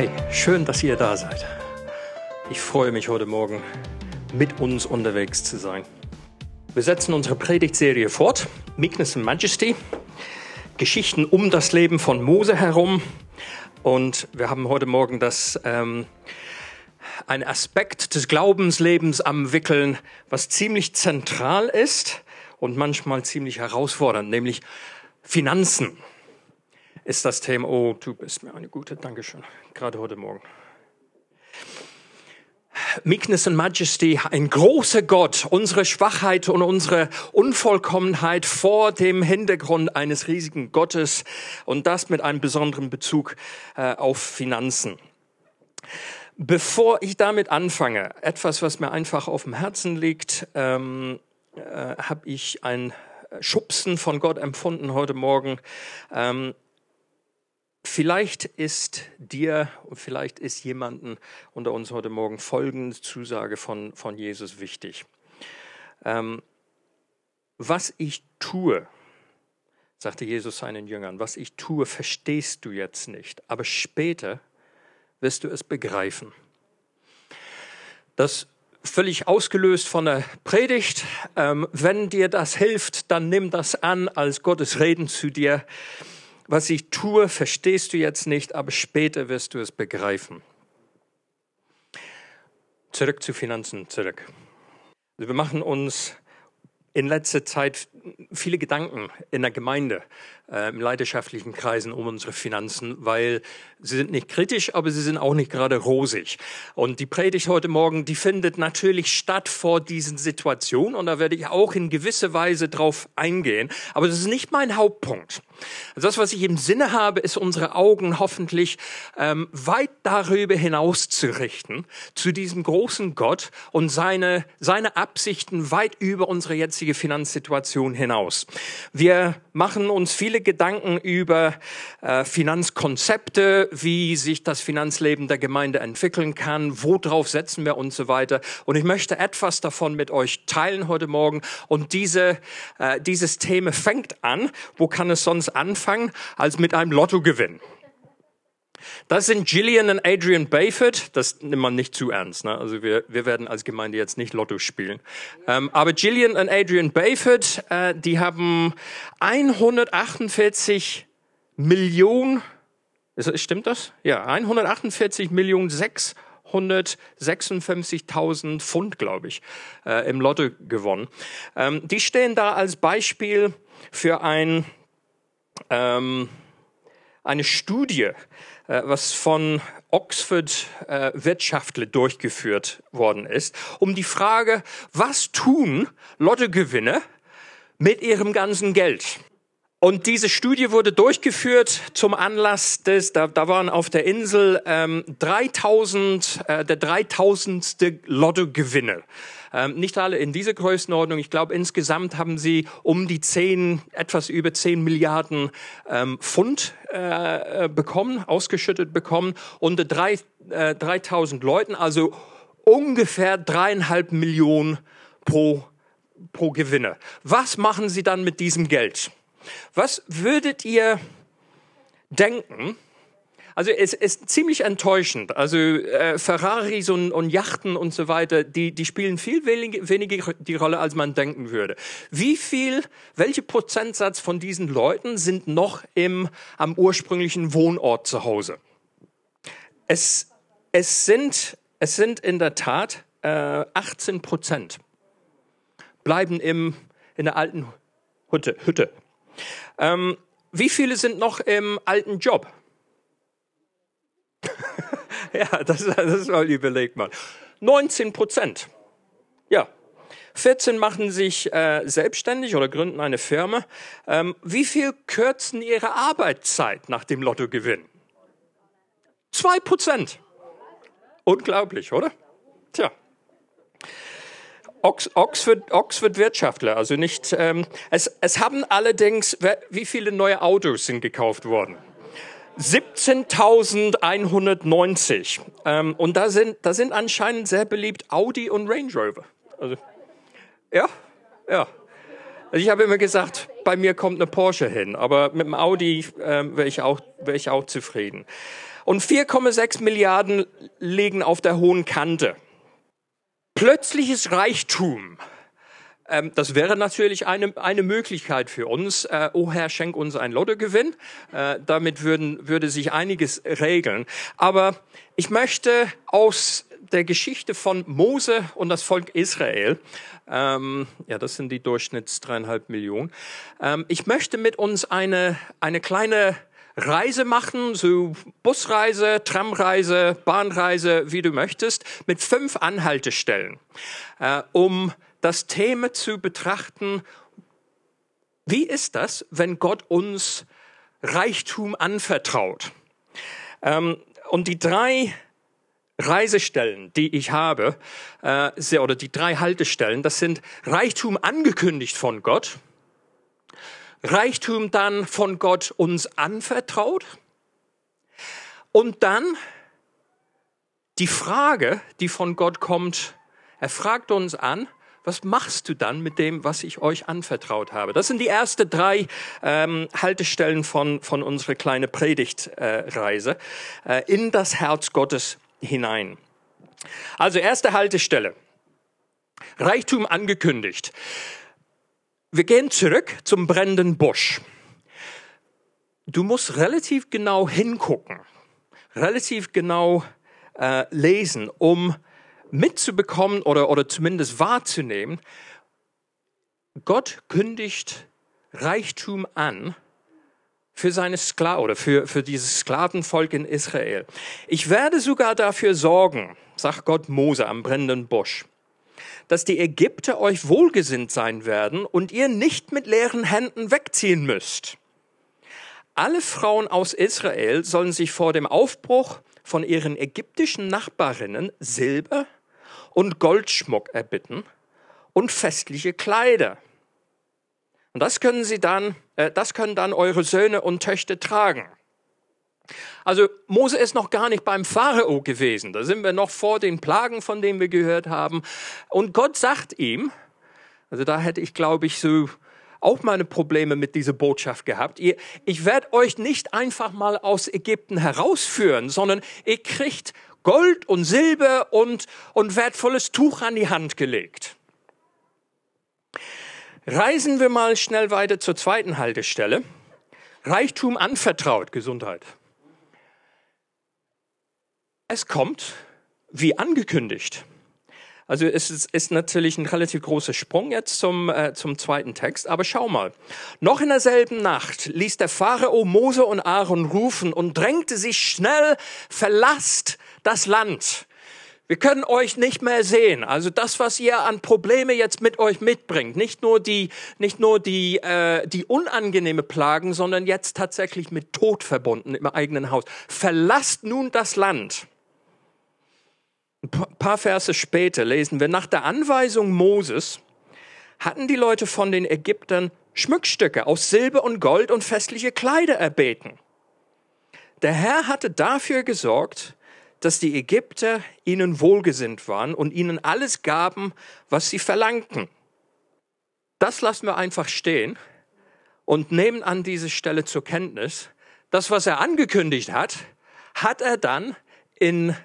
Hey, schön, dass ihr da seid. Ich freue mich heute Morgen mit uns unterwegs zu sein. Wir setzen unsere Predigtserie fort, Meekness and Majesty, Geschichten um das Leben von Mose herum. Und wir haben heute Morgen das ähm, ein Aspekt des Glaubenslebens am Wickeln, was ziemlich zentral ist und manchmal ziemlich herausfordernd, nämlich Finanzen ist das Thema. Oh, du bist mir eine gute, Dankeschön, gerade heute Morgen. Meekness and Majesty, ein großer Gott, unsere Schwachheit und unsere Unvollkommenheit vor dem Hintergrund eines riesigen Gottes und das mit einem besonderen Bezug äh, auf Finanzen. Bevor ich damit anfange, etwas, was mir einfach auf dem Herzen liegt, ähm, äh, habe ich ein Schubsen von Gott empfunden heute Morgen. Ähm, Vielleicht ist dir und vielleicht ist jemanden unter uns heute Morgen folgende Zusage von, von Jesus wichtig. Ähm, was ich tue, sagte Jesus seinen Jüngern, was ich tue, verstehst du jetzt nicht, aber später wirst du es begreifen. Das völlig ausgelöst von der Predigt. Ähm, wenn dir das hilft, dann nimm das an als Gottes Reden zu dir was ich tue, verstehst du jetzt nicht, aber später wirst du es begreifen. Zurück zu Finanzen, zurück. Also wir machen uns in letzter Zeit viele Gedanken in der Gemeinde, äh, im leidenschaftlichen Kreisen um unsere Finanzen, weil sie sind nicht kritisch, aber sie sind auch nicht gerade rosig. Und die Predigt heute Morgen, die findet natürlich statt vor diesen Situationen und da werde ich auch in gewisser Weise drauf eingehen. Aber das ist nicht mein Hauptpunkt. Also das, was ich im Sinne habe, ist unsere Augen hoffentlich ähm, weit darüber hinaus zu richten, zu diesem großen Gott und seine, seine Absichten weit über unsere jetzige Finanzsituation hinaus. Wir machen uns viele Gedanken über äh, Finanzkonzepte, wie sich das Finanzleben der Gemeinde entwickeln kann, worauf setzen wir und so weiter. Und ich möchte etwas davon mit euch teilen heute Morgen. Und diese, äh, dieses Thema fängt an. Wo kann es sonst anfangen als mit einem Lottogewinn. Das sind Gillian und Adrian Bayford. Das nimmt man nicht zu ernst. Ne? Also wir, wir werden als Gemeinde jetzt nicht Lotto spielen. Ähm, aber Gillian und Adrian Bayford, äh, die haben 148 Millionen, ist, stimmt das? Ja, 148 Millionen 656.000 Pfund, glaube ich, äh, im Lotto gewonnen. Ähm, die stehen da als Beispiel für ein ähm, eine Studie, was von Oxford äh, Wirtschaftler durchgeführt worden ist, um die Frage, was tun Lottogewinner mit ihrem ganzen Geld? Und diese Studie wurde durchgeführt zum Anlass des, da, da waren auf der Insel ähm, 3000, äh, der 3000. Lottogewinne. Ähm, nicht alle in dieser Größenordnung. Ich glaube, insgesamt haben sie um die 10, etwas über 10 Milliarden ähm, Pfund äh, bekommen, ausgeschüttet bekommen, unter drei, äh, 3000 Leuten, also ungefähr dreieinhalb Millionen pro, pro Gewinne. Was machen sie dann mit diesem Geld? Was würdet ihr denken? Also es ist ziemlich enttäuschend. Also äh, Ferraris und, und Yachten und so weiter, die, die spielen viel wenig, weniger die Rolle, als man denken würde. Wie viel, welche Prozentsatz von diesen Leuten sind noch im, am ursprünglichen Wohnort zu Hause? Es, es, sind, es sind in der Tat äh, 18 Prozent bleiben im, in der alten Hütte. Hütte. Ähm, wie viele sind noch im alten Job? ja, das, das mal überlegt mal. 19 Prozent. Ja. 14 machen sich äh, selbstständig oder gründen eine Firma. Ähm, wie viel kürzen ihre Arbeitszeit nach dem Lottogewinn? Zwei Prozent. Unglaublich, oder? Tja. Ox, Oxford, Oxford Wirtschaftler, also nicht. Ähm, es, es haben allerdings, wie viele neue Autos sind gekauft worden? 17.190. Ähm, und da sind, da sind anscheinend sehr beliebt Audi und Range Rover. Also, ja, ja. Also ich habe immer gesagt, bei mir kommt eine Porsche hin, aber mit dem Audi ähm, wäre ich, auch, wär ich auch zufrieden. Und 4,6 Milliarden liegen auf der hohen Kante. Plötzliches Reichtum. Ähm, das wäre natürlich eine, eine Möglichkeit für uns. Äh, oh Herr, schenk uns ein Lottogewinn. Äh, damit würden, würde sich einiges regeln. Aber ich möchte aus der Geschichte von Mose und das Volk Israel, ähm, ja, das sind die Durchschnitts dreieinhalb Millionen. Ähm, ich möchte mit uns eine, eine kleine Reise machen, so Busreise, Tramreise, Bahnreise, wie du möchtest, mit fünf Anhaltestellen, äh, um das Thema zu betrachten, wie ist das, wenn Gott uns Reichtum anvertraut? Ähm, und die drei Reisestellen, die ich habe, äh, oder die drei Haltestellen, das sind Reichtum angekündigt von Gott, Reichtum dann von Gott uns anvertraut und dann die Frage, die von Gott kommt, er fragt uns an, was machst du dann mit dem, was ich euch anvertraut habe? Das sind die ersten drei ähm, Haltestellen von, von unserer kleinen Predigtreise äh, äh, in das Herz Gottes hinein. Also erste Haltestelle. Reichtum angekündigt. Wir gehen zurück zum brennenden Busch. Du musst relativ genau hingucken, relativ genau äh, lesen, um mitzubekommen oder, oder zumindest wahrzunehmen, Gott kündigt Reichtum an für seine Sklaven oder für, für dieses Sklavenvolk in Israel. Ich werde sogar dafür sorgen, sagt Gott Mose am brennenden Busch, dass die Ägypter euch wohlgesinnt sein werden und ihr nicht mit leeren Händen wegziehen müsst. Alle Frauen aus Israel sollen sich vor dem Aufbruch von ihren ägyptischen Nachbarinnen Silber und Goldschmuck erbitten und festliche Kleider. Und das können sie dann, äh, das können dann eure Söhne und Töchter tragen. Also Mose ist noch gar nicht beim Pharao gewesen. Da sind wir noch vor den Plagen, von denen wir gehört haben. Und Gott sagt ihm, also da hätte ich, glaube ich, so auch meine Probleme mit dieser Botschaft gehabt. Ihr, ich werde euch nicht einfach mal aus Ägypten herausführen, sondern ihr kriegt Gold und Silber und, und wertvolles Tuch an die Hand gelegt. Reisen wir mal schnell weiter zur zweiten Haltestelle. Reichtum anvertraut, Gesundheit. Es kommt wie angekündigt. Also es ist, ist natürlich ein relativ großer Sprung jetzt zum, äh, zum zweiten Text, aber schau mal. Noch in derselben Nacht ließ der Pharao Mose und Aaron rufen und drängte sich schnell, verlasst das Land. Wir können euch nicht mehr sehen. Also das, was ihr an Probleme jetzt mit euch mitbringt, nicht nur die, nicht nur die, äh, die unangenehme Plagen, sondern jetzt tatsächlich mit Tod verbunden im eigenen Haus. Verlasst nun das Land. Ein paar Verse später lesen wir, nach der Anweisung Moses hatten die Leute von den Ägyptern Schmuckstücke aus Silber und Gold und festliche Kleider erbeten. Der Herr hatte dafür gesorgt, dass die Ägypter ihnen wohlgesinnt waren und ihnen alles gaben, was sie verlangten. Das lassen wir einfach stehen und nehmen an diese Stelle zur Kenntnis, das, was er angekündigt hat, hat er dann in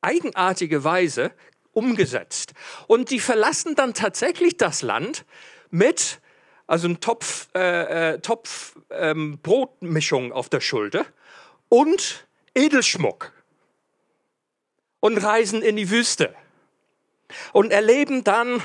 eigenartige Weise umgesetzt. Und die verlassen dann tatsächlich das Land mit also ein Topf, äh, äh, Topf ähm, Brotmischung auf der Schulter und Edelschmuck und reisen in die Wüste und erleben dann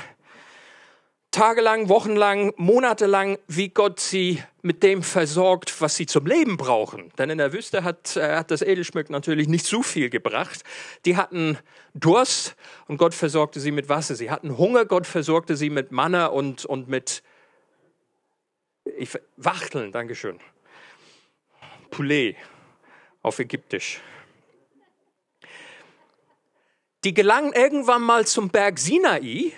tagelang, wochenlang, monatelang, wie Gott sie mit dem versorgt, was sie zum Leben brauchen. Denn in der Wüste hat, äh, hat das Edelschmuck natürlich nicht so viel gebracht. Die hatten Durst und Gott versorgte sie mit Wasser. Sie hatten Hunger, Gott versorgte sie mit Manna und, und mit ich, Wachteln, Dankeschön. Poulet auf Ägyptisch. Die gelangen irgendwann mal zum Berg Sinai,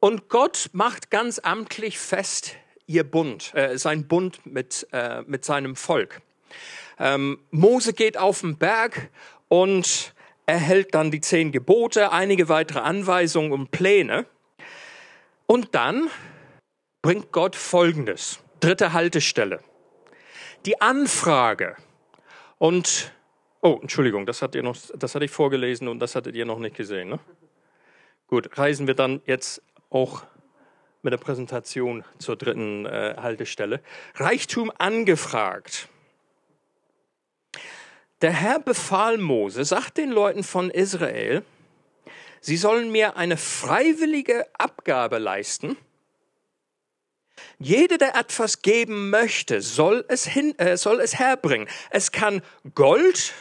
und Gott macht ganz amtlich fest ihr Bund, äh, sein Bund mit, äh, mit seinem Volk. Ähm, Mose geht auf den Berg und erhält dann die zehn Gebote, einige weitere Anweisungen und Pläne. Und dann bringt Gott Folgendes. Dritte Haltestelle. Die Anfrage. Und, oh, Entschuldigung, das, hat ihr noch, das hatte ich vorgelesen und das hattet ihr noch nicht gesehen. Ne? Gut, reisen wir dann jetzt auch mit der Präsentation zur dritten äh, Haltestelle. Reichtum angefragt. Der Herr befahl Mose, sagt den Leuten von Israel, sie sollen mir eine freiwillige Abgabe leisten. Jeder, der etwas geben möchte, soll es, hin, äh, soll es herbringen. Es kann Gold,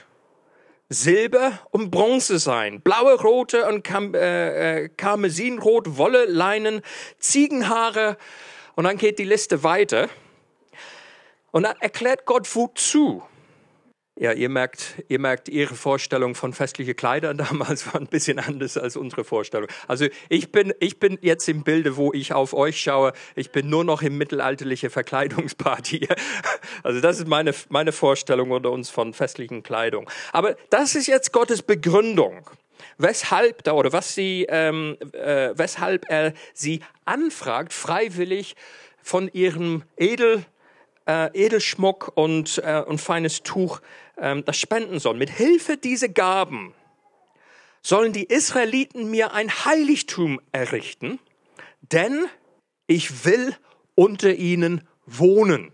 Silber und Bronze sein, blaue, rote und Kam äh, äh, Karmesinrot, Wolle, Leinen, Ziegenhaare und dann geht die Liste weiter. Und dann erklärt Gott wozu. Ja, ihr merkt, ihr merkt, Ihre Vorstellung von festlichen Kleidern damals war ein bisschen anders als unsere Vorstellung. Also ich bin, ich bin jetzt im Bilde, wo ich auf euch schaue. Ich bin nur noch im mittelalterlichen Verkleidungsparty. Also das ist meine, meine Vorstellung unter uns von festlichen Kleidung. Aber das ist jetzt Gottes Begründung weshalb da oder was sie, ähm, äh, weshalb er sie anfragt, freiwillig von ihrem Edel, äh, Edelschmuck und, äh, und feines Tuch das spenden sollen. Mit Hilfe dieser Gaben sollen die Israeliten mir ein Heiligtum errichten, denn ich will unter ihnen wohnen.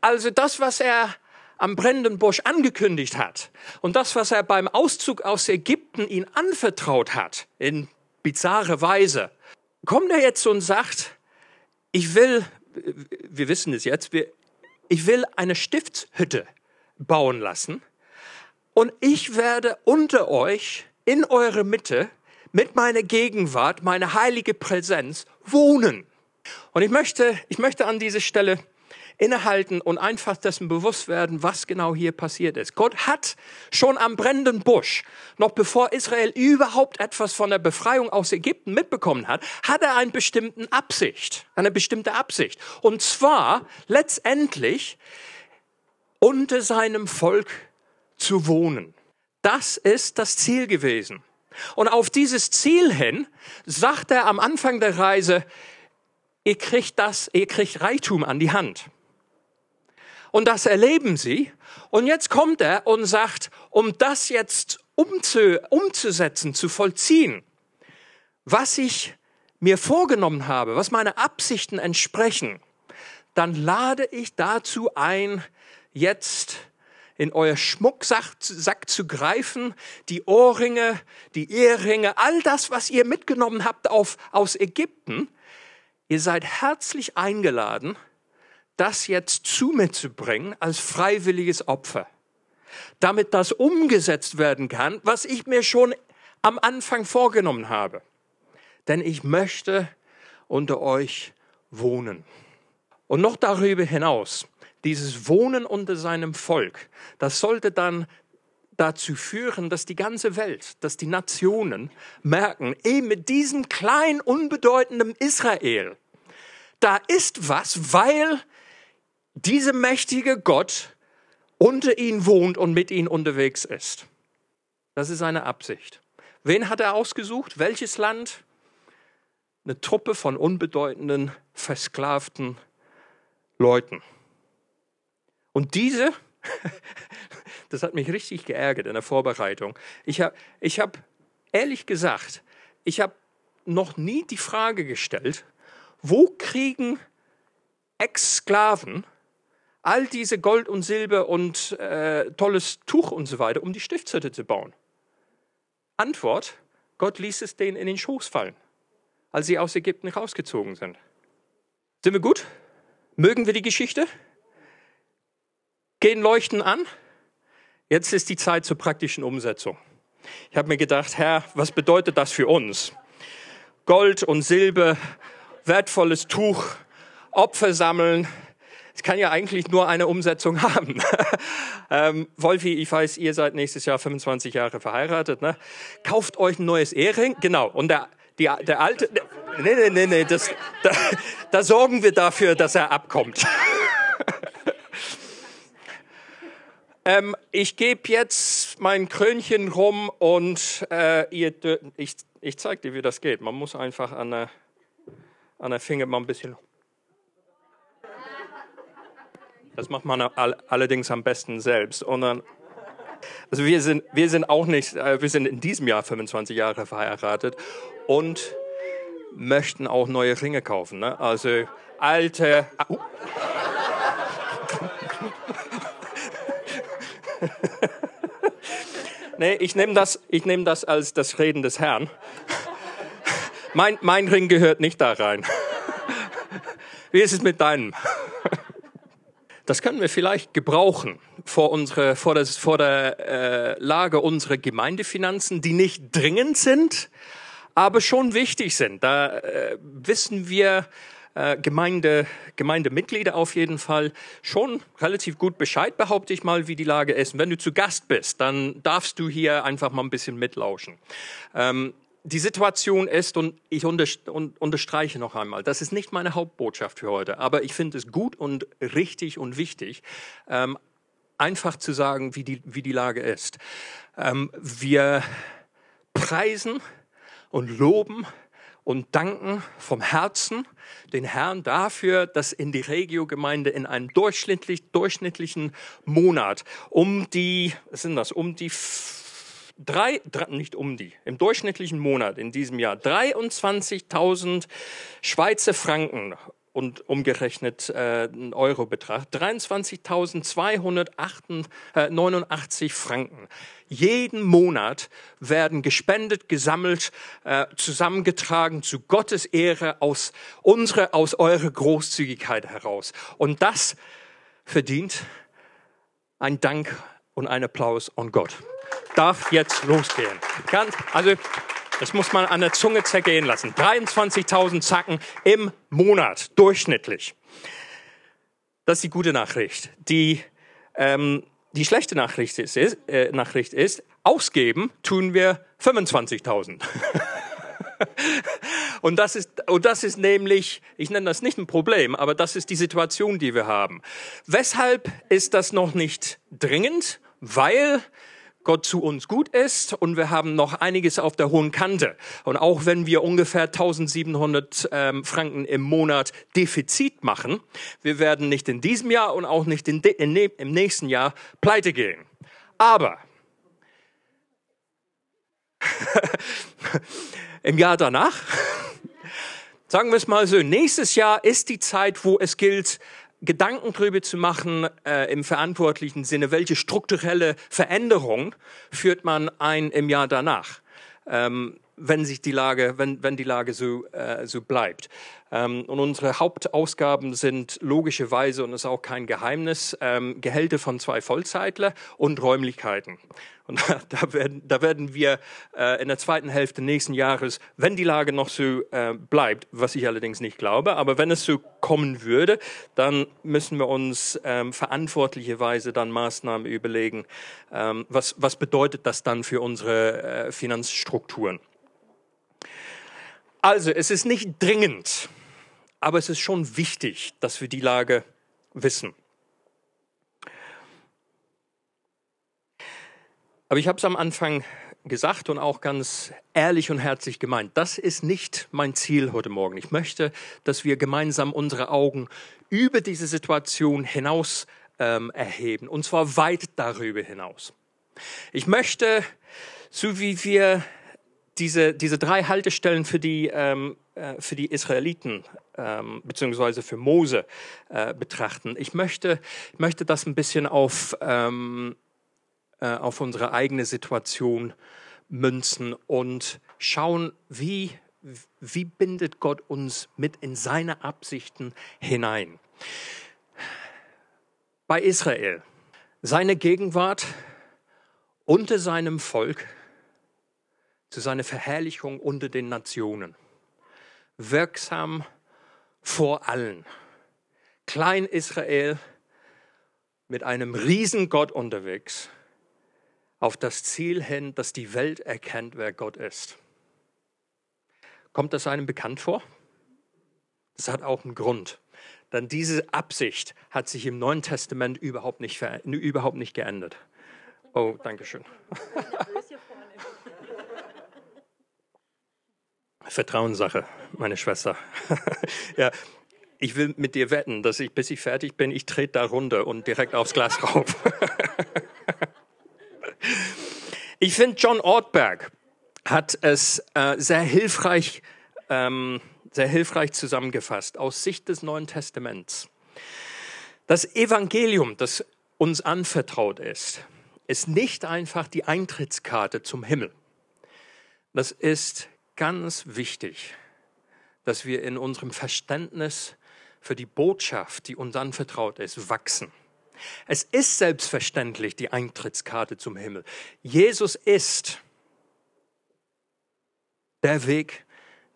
Also das, was er am brennenden Busch angekündigt hat und das, was er beim Auszug aus Ägypten ihn anvertraut hat, in bizarre Weise, kommt er jetzt und sagt, ich will, wir wissen es jetzt, ich will eine Stiftshütte bauen lassen und ich werde unter euch in eure Mitte mit meiner Gegenwart, meiner heilige Präsenz wohnen. Und ich möchte, ich möchte an dieser Stelle innehalten und einfach dessen bewusst werden, was genau hier passiert ist. Gott hat schon am brennenden Busch, noch bevor Israel überhaupt etwas von der Befreiung aus Ägypten mitbekommen hat, hat er eine bestimmte Absicht, eine bestimmte Absicht. Und zwar letztendlich unter seinem Volk zu wohnen. Das ist das Ziel gewesen. Und auf dieses Ziel hin sagt er am Anfang der Reise, ihr kriegt das, ihr kriegt Reichtum an die Hand. Und das erleben sie. Und jetzt kommt er und sagt, um das jetzt umzu, umzusetzen, zu vollziehen, was ich mir vorgenommen habe, was meine Absichten entsprechen, dann lade ich dazu ein, jetzt in euer Schmucksack zu greifen, die Ohrringe, die Ehrringe, all das, was ihr mitgenommen habt auf, aus Ägypten. Ihr seid herzlich eingeladen, das jetzt zu mir zu bringen als freiwilliges Opfer, damit das umgesetzt werden kann, was ich mir schon am Anfang vorgenommen habe. Denn ich möchte unter euch wohnen. Und noch darüber hinaus, dieses Wohnen unter seinem Volk, das sollte dann dazu führen, dass die ganze Welt, dass die Nationen merken, eben mit diesem kleinen, unbedeutenden Israel, da ist was, weil dieser mächtige Gott unter ihnen wohnt und mit ihnen unterwegs ist. Das ist seine Absicht. Wen hat er ausgesucht? Welches Land? Eine Truppe von unbedeutenden, versklavten Leuten. Und diese, das hat mich richtig geärgert in der Vorbereitung. Ich habe ich hab, ehrlich gesagt, ich habe noch nie die Frage gestellt, wo kriegen Ex-Sklaven all diese Gold und Silber und äh, tolles Tuch und so weiter, um die Stiftshütte zu bauen? Antwort, Gott ließ es denen in den Schoß fallen. als sie aus Ägypten rausgezogen sind. Sind wir gut? Mögen wir die Geschichte? Gehen Leuchten an? Jetzt ist die Zeit zur praktischen Umsetzung. Ich habe mir gedacht, Herr, was bedeutet das für uns? Gold und Silber, wertvolles Tuch, Opfer sammeln. Es kann ja eigentlich nur eine Umsetzung haben. ähm, Wolfi, ich weiß, ihr seid nächstes Jahr 25 Jahre verheiratet. Ne? Kauft euch ein neues Ehering. Genau. Und der, die, der alte, nee, nee, nee, nee, das, da, da sorgen wir dafür, dass er abkommt. ähm, ich gebe jetzt mein Krönchen rum und äh, ihr, ich, ich zeige dir, wie das geht. Man muss einfach an der, an der Finger mal ein bisschen. Das macht man allerdings am besten selbst. Und dann, also wir sind, wir sind auch nicht, äh, wir sind in diesem Jahr 25 Jahre verheiratet und möchten auch neue Ringe kaufen. Ne? Also alte. Uh. nee, ich nehme das, nehm das als das Reden des Herrn. Mein, mein Ring gehört nicht da rein. Wie ist es mit deinem? Das können wir vielleicht gebrauchen vor, unsere, vor, das, vor der äh, Lage unserer Gemeindefinanzen, die nicht dringend sind, aber schon wichtig sind. Da äh, wissen wir äh, Gemeinde, Gemeindemitglieder auf jeden Fall schon relativ gut Bescheid, behaupte ich mal, wie die Lage ist. Und wenn du zu Gast bist, dann darfst du hier einfach mal ein bisschen mitlauschen. Ähm, die Situation ist, und ich unterstreiche noch einmal, das ist nicht meine Hauptbotschaft für heute, aber ich finde es gut und richtig und wichtig, ähm, einfach zu sagen, wie die, wie die Lage ist. Ähm, wir preisen und loben und danken vom Herzen den Herrn dafür, dass in die Regio-Gemeinde in einem durchschnittlich, durchschnittlichen Monat um die, was sind das, um die drei, drei, nicht um die, im durchschnittlichen Monat in diesem Jahr 23.000 Schweizer Franken und umgerechnet äh, Euro betracht, 23.289 Franken. Jeden Monat werden gespendet, gesammelt, äh, zusammengetragen zu Gottes Ehre aus unserer, aus eurer Großzügigkeit heraus. Und das verdient ein Dank und ein Applaus an Gott. Darf jetzt losgehen. Ganz, also das muss man an der Zunge zergehen lassen. 23.000 Zacken im Monat, durchschnittlich. Das ist die gute Nachricht. Die, ähm, die schlechte Nachricht ist, äh, Nachricht ist, ausgeben tun wir 25.000. und, das ist, und das ist nämlich, ich nenne das nicht ein Problem, aber das ist die Situation, die wir haben. Weshalb ist das noch nicht dringend? Weil Gott zu uns gut ist und wir haben noch einiges auf der hohen Kante. Und auch wenn wir ungefähr 1700 ähm, Franken im Monat Defizit machen, wir werden nicht in diesem Jahr und auch nicht in in im nächsten Jahr pleite gehen. Aber im Jahr danach, sagen wir es mal so, nächstes Jahr ist die Zeit, wo es gilt, Gedanken darüber zu machen äh, im verantwortlichen Sinne, welche strukturelle Veränderung führt man ein im Jahr danach. Ähm, wenn sich die Lage, wenn, wenn die Lage so, äh, so bleibt. Ähm, und unsere Hauptausgaben sind logischerweise, und das ist auch kein Geheimnis, ähm, Gehälter von zwei Vollzeitler und Räumlichkeiten. Und da, werden, da werden wir äh, in der zweiten Hälfte nächsten Jahres, wenn die Lage noch so äh, bleibt, was ich allerdings nicht glaube, aber wenn es so kommen würde, dann müssen wir uns ähm, verantwortlicherweise dann Maßnahmen überlegen. Ähm, was, was bedeutet das dann für unsere äh, Finanzstrukturen? Also, es ist nicht dringend, aber es ist schon wichtig, dass wir die Lage wissen. Aber ich habe es am Anfang gesagt und auch ganz ehrlich und herzlich gemeint. Das ist nicht mein Ziel heute Morgen. Ich möchte, dass wir gemeinsam unsere Augen über diese Situation hinaus ähm, erheben, und zwar weit darüber hinaus. Ich möchte, so wie wir diese, diese drei Haltestellen für die, ähm, äh, für die Israeliten ähm, beziehungsweise für Mose äh, betrachten. Ich möchte, ich möchte das ein bisschen auf, ähm, äh, auf unsere eigene Situation münzen und schauen, wie, wie bindet Gott uns mit in seine Absichten hinein? Bei Israel, seine Gegenwart unter seinem Volk zu seiner Verherrlichung unter den Nationen. Wirksam vor allen. Klein Israel mit einem Riesengott unterwegs auf das Ziel hin, dass die Welt erkennt, wer Gott ist. Kommt das einem bekannt vor? Das hat auch einen Grund. Denn diese Absicht hat sich im Neuen Testament überhaupt nicht, überhaupt nicht geändert. Oh, danke schön. Vertrauenssache, meine Schwester. ja, ich will mit dir wetten, dass ich, bis ich fertig bin, ich trete da runter und direkt aufs Glas rauf. ich finde, John Ortberg hat es äh, sehr hilfreich, ähm, sehr hilfreich zusammengefasst aus Sicht des Neuen Testaments. Das Evangelium, das uns anvertraut ist, ist nicht einfach die Eintrittskarte zum Himmel. Das ist ganz wichtig, dass wir in unserem Verständnis für die Botschaft, die uns anvertraut ist, wachsen. Es ist selbstverständlich die Eintrittskarte zum Himmel. Jesus ist der Weg,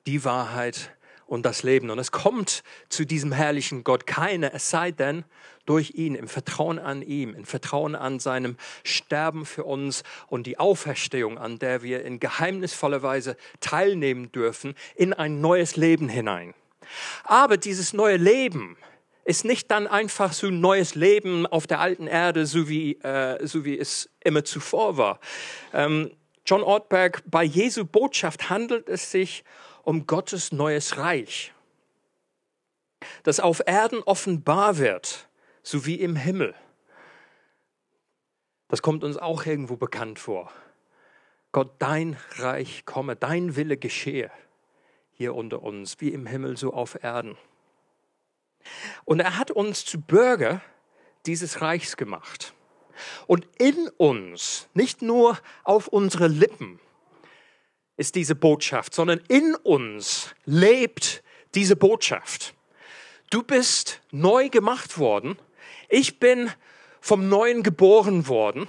die Wahrheit und das Leben. Und es kommt zu diesem herrlichen Gott keine, es sei denn durch ihn, im Vertrauen an ihm, im Vertrauen an seinem Sterben für uns und die Auferstehung, an der wir in geheimnisvoller Weise teilnehmen dürfen, in ein neues Leben hinein. Aber dieses neue Leben ist nicht dann einfach so ein neues Leben auf der alten Erde, so wie, äh, so wie es immer zuvor war. Ähm, John Ortberg, bei Jesu Botschaft handelt es sich um Gottes neues Reich, das auf Erden offenbar wird, so wie im Himmel. Das kommt uns auch irgendwo bekannt vor. Gott, dein Reich komme, dein Wille geschehe hier unter uns, wie im Himmel, so auf Erden. Und er hat uns zu Bürger dieses Reichs gemacht. Und in uns, nicht nur auf unsere Lippen, ist diese Botschaft, sondern in uns lebt diese Botschaft. Du bist neu gemacht worden. Ich bin vom Neuen geboren worden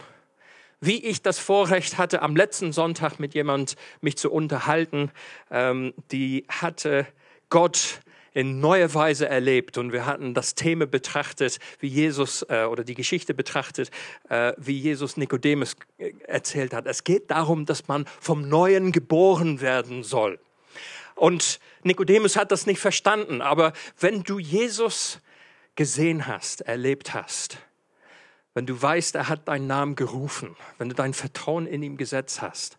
wie ich das Vorrecht hatte, am letzten Sonntag mit jemand mich zu unterhalten, ähm, die hatte Gott in neuer Weise erlebt und wir hatten das Thema betrachtet, wie Jesus äh, oder die Geschichte betrachtet, äh, wie Jesus Nikodemus äh, erzählt hat. Es geht darum, dass man vom Neuen geboren werden soll. Und Nikodemus hat das nicht verstanden, aber wenn du Jesus gesehen hast, erlebt hast, wenn du weißt, er hat deinen Namen gerufen, wenn du dein Vertrauen in ihm gesetzt hast,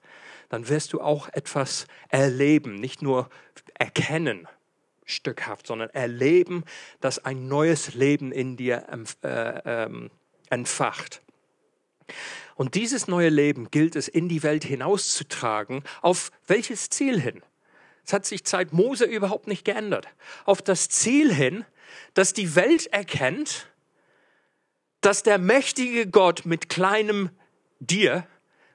dann wirst du auch etwas erleben, nicht nur erkennen, stückhaft, sondern erleben, dass ein neues Leben in dir äh, ähm, entfacht. Und dieses neue Leben gilt es in die Welt hinauszutragen. Auf welches Ziel hin? Es hat sich seit Mose überhaupt nicht geändert. Auf das Ziel hin, dass die Welt erkennt, dass der mächtige Gott mit kleinem dir,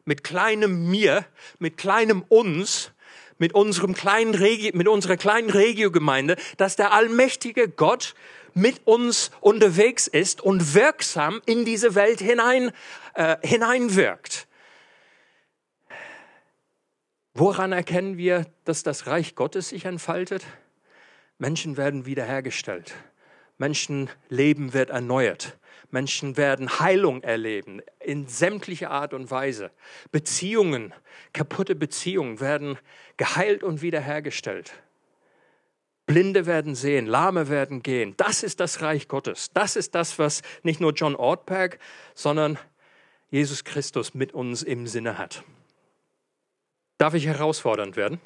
mit kleinem mir, mit kleinem uns, mit unserem kleinen Regio, mit unserer kleinen Regiogemeinde, dass der allmächtige Gott mit uns unterwegs ist und wirksam in diese Welt hinein, äh, hineinwirkt. Woran erkennen wir, dass das Reich Gottes sich entfaltet? Menschen werden wiederhergestellt. Menschenleben wird erneuert. Menschen werden Heilung erleben in sämtlicher Art und Weise. Beziehungen, kaputte Beziehungen werden geheilt und wiederhergestellt. Blinde werden sehen, Lahme werden gehen. Das ist das Reich Gottes. Das ist das, was nicht nur John Ortberg, sondern Jesus Christus mit uns im Sinne hat. Darf ich herausfordernd werden?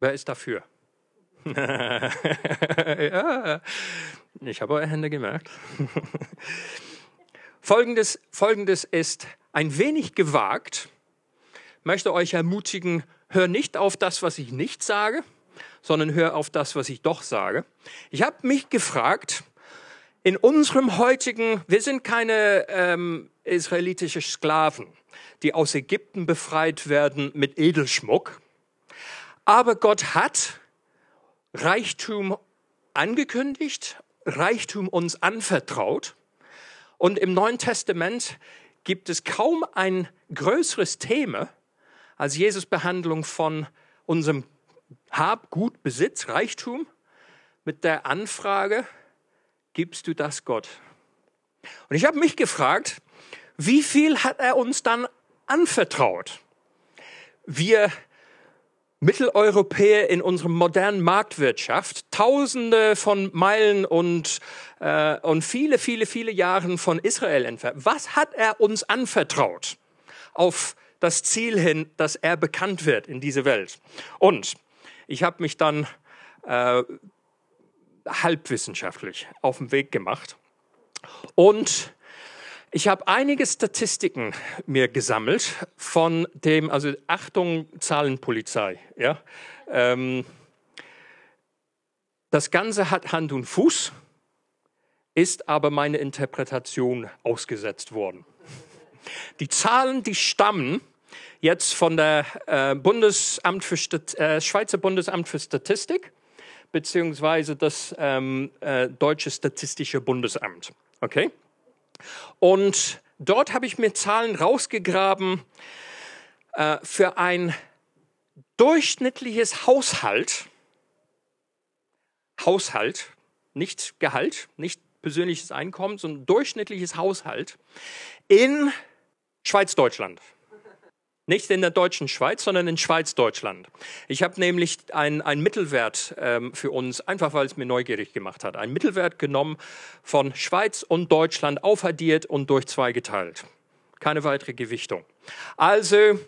Wer ist dafür? ja, ich habe eure Hände gemerkt. Folgendes, Folgendes ist ein wenig gewagt. Ich möchte euch ermutigen, hör nicht auf das, was ich nicht sage, sondern hör auf das, was ich doch sage. Ich habe mich gefragt, in unserem heutigen, wir sind keine ähm, israelitische Sklaven, die aus Ägypten befreit werden mit Edelschmuck, Aber Gott hat Reichtum angekündigt, Reichtum uns anvertraut. Und im Neuen Testament gibt es kaum ein größeres Thema als Jesus Behandlung von unserem Hab, Gut, Besitz, Reichtum mit der Anfrage, gibst du das Gott? Und ich habe mich gefragt, wie viel hat er uns dann anvertraut? Wir Mitteleuropäer in unserer modernen Marktwirtschaft, Tausende von Meilen und, äh, und viele, viele, viele Jahre von Israel entfernt. Was hat er uns anvertraut auf das Ziel hin, dass er bekannt wird in dieser Welt? Und ich habe mich dann äh, halbwissenschaftlich auf den Weg gemacht und ich habe einige Statistiken mir gesammelt von dem, also Achtung, Zahlenpolizei. Ja? Ähm, das Ganze hat Hand und Fuß, ist aber meine Interpretation ausgesetzt worden. Die Zahlen, die stammen jetzt von der äh, Bundesamt für Stat äh, Schweizer Bundesamt für Statistik beziehungsweise das ähm, äh, Deutsche Statistische Bundesamt. Okay? Und dort habe ich mir Zahlen rausgegraben äh, für ein durchschnittliches Haushalt. Haushalt, nicht Gehalt, nicht persönliches Einkommen, sondern durchschnittliches Haushalt in Schweiz-Deutschland. Nicht in der deutschen Schweiz, sondern in Schweiz-Deutschland. Ich habe nämlich einen Mittelwert ähm, für uns, einfach weil es mir neugierig gemacht hat, einen Mittelwert genommen von Schweiz und Deutschland aufaddiert und durch zwei geteilt. Keine weitere Gewichtung. Also,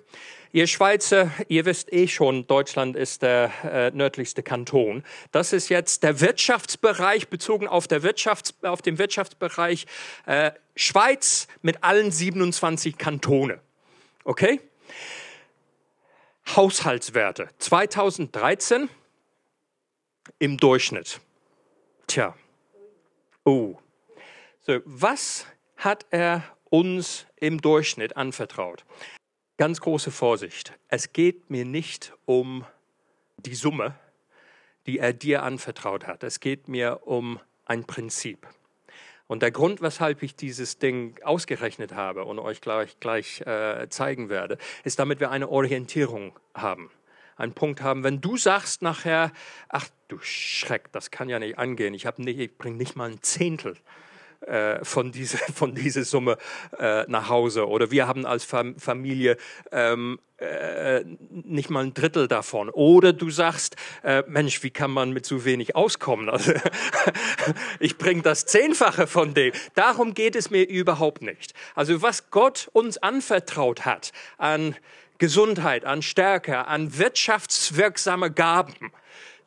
Ihr Schweizer, ihr wisst eh schon, Deutschland ist der äh, nördlichste Kanton. Das ist jetzt der Wirtschaftsbereich, bezogen auf, der Wirtschafts-, auf den Wirtschaftsbereich äh, Schweiz mit allen 27 Kantone. Okay? Haushaltswerte 2013 im Durchschnitt. Tja, oh. So, was hat er uns im Durchschnitt anvertraut? Ganz große Vorsicht. Es geht mir nicht um die Summe, die er dir anvertraut hat. Es geht mir um ein Prinzip. Und der Grund, weshalb ich dieses Ding ausgerechnet habe und euch gleich, gleich äh, zeigen werde, ist, damit wir eine Orientierung haben. Einen Punkt haben, wenn du sagst nachher, ach du Schreck, das kann ja nicht angehen, ich, ich bringe nicht mal ein Zehntel äh, von, diese, von dieser Summe äh, nach Hause. Oder wir haben als Fam Familie ähm, äh, nicht mal ein Drittel davon. Oder du sagst, äh, Mensch, wie kann man mit so wenig auskommen? Also, ich bringe das Zehnfache von dem. Darum geht es mir überhaupt nicht. Also was Gott uns anvertraut hat an Gesundheit, an Stärke, an wirtschaftswirksame Gaben,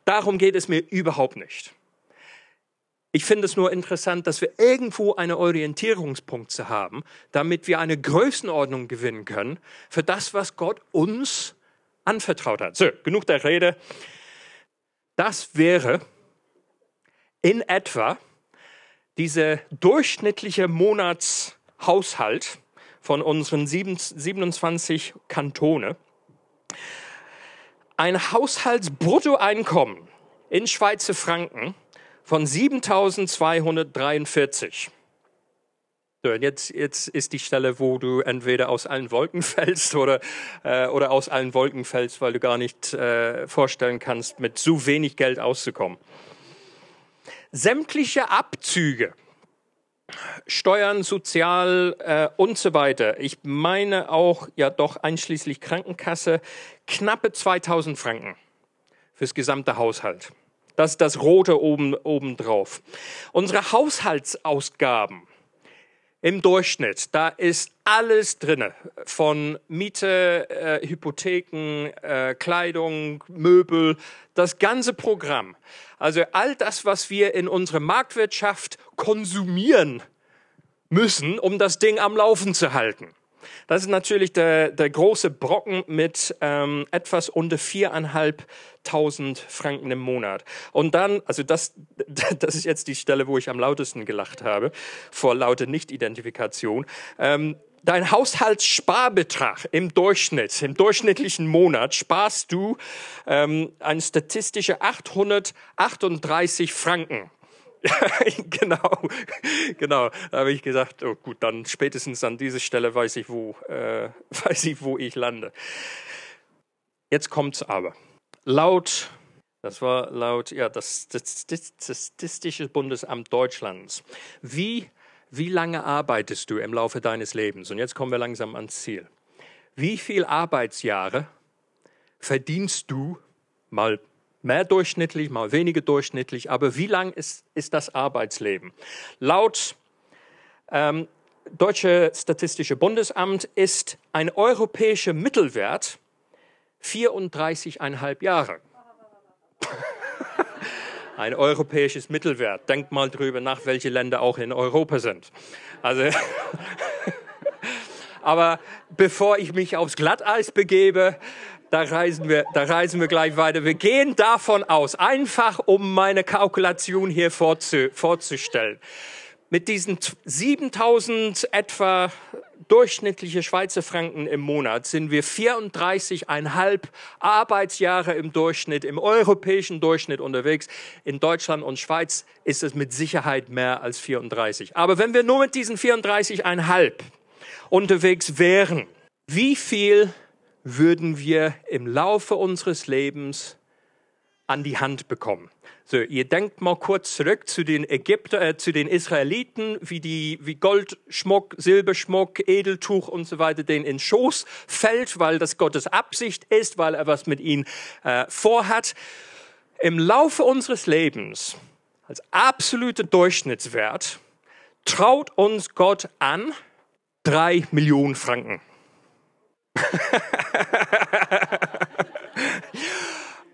darum geht es mir überhaupt nicht. Ich finde es nur interessant, dass wir irgendwo eine Orientierungspunkte haben, damit wir eine Größenordnung gewinnen können für das, was Gott uns anvertraut hat. So, genug der Rede. Das wäre in etwa dieser durchschnittliche Monatshaushalt von unseren 27 Kantone. Ein Haushaltsbruttoeinkommen in Schweizer Franken von 7243. So, jetzt, jetzt ist die Stelle, wo du entweder aus allen Wolken fällst oder, äh, oder aus allen Wolken fällst, weil du gar nicht äh, vorstellen kannst, mit so wenig Geld auszukommen. Sämtliche Abzüge, Steuern, Sozial äh, und so weiter. Ich meine auch, ja doch einschließlich Krankenkasse, knappe 2000 Franken fürs gesamte Haushalt. Das ist das Rote oben, oben drauf. Unsere Haushaltsausgaben im Durchschnitt, da ist alles drinne von Miete, äh, Hypotheken, äh, Kleidung, Möbel, das ganze Programm. Also all das, was wir in unserer Marktwirtschaft konsumieren müssen, um das Ding am Laufen zu halten. Das ist natürlich der, der große Brocken mit ähm, etwas unter viereinhalbtausend Franken im Monat. Und dann, also das, das ist jetzt die Stelle, wo ich am lautesten gelacht habe, vor lauter Nicht-Identifikation. Ähm, dein Haushaltssparbetrag im Durchschnitt, im durchschnittlichen Monat sparst du ähm, eine statistische 838 Franken. genau, genau. Da habe ich gesagt, oh gut, dann spätestens an dieser Stelle weiß ich, wo, äh, weiß ich, wo ich lande. Jetzt kommt's aber. Laut, das war laut, ja, das Statistische Bundesamt Deutschlands. Wie, wie lange arbeitest du im Laufe deines Lebens? Und jetzt kommen wir langsam ans Ziel. Wie viele Arbeitsjahre verdienst du mal mehr durchschnittlich, mal weniger durchschnittlich, aber wie lang ist, ist das Arbeitsleben? Laut ähm, Deutsche Statistische Bundesamt ist ein europäischer Mittelwert 34,5 Jahre. ein europäisches Mittelwert. Denkt mal drüber nach, welche Länder auch in Europa sind. Also, aber bevor ich mich aufs Glatteis begebe, da reisen wir, da reisen wir gleich weiter. Wir gehen davon aus, einfach um meine Kalkulation hier vorzu, vorzustellen. Mit diesen 7000 etwa durchschnittliche Schweizer Franken im Monat sind wir 34,5 Arbeitsjahre im Durchschnitt, im europäischen Durchschnitt unterwegs. In Deutschland und Schweiz ist es mit Sicherheit mehr als 34. Aber wenn wir nur mit diesen 34,5 unterwegs wären, wie viel würden wir im Laufe unseres Lebens an die Hand bekommen. So, ihr denkt mal kurz zurück zu den Ägypter, äh, zu den Israeliten, wie die, wie Goldschmuck, Silberschmuck, Edeltuch und so weiter den in Schoß fällt, weil das Gottes Absicht ist, weil er was mit ihnen äh, vorhat. Im Laufe unseres Lebens, als absoluter Durchschnittswert, traut uns Gott an drei Millionen Franken.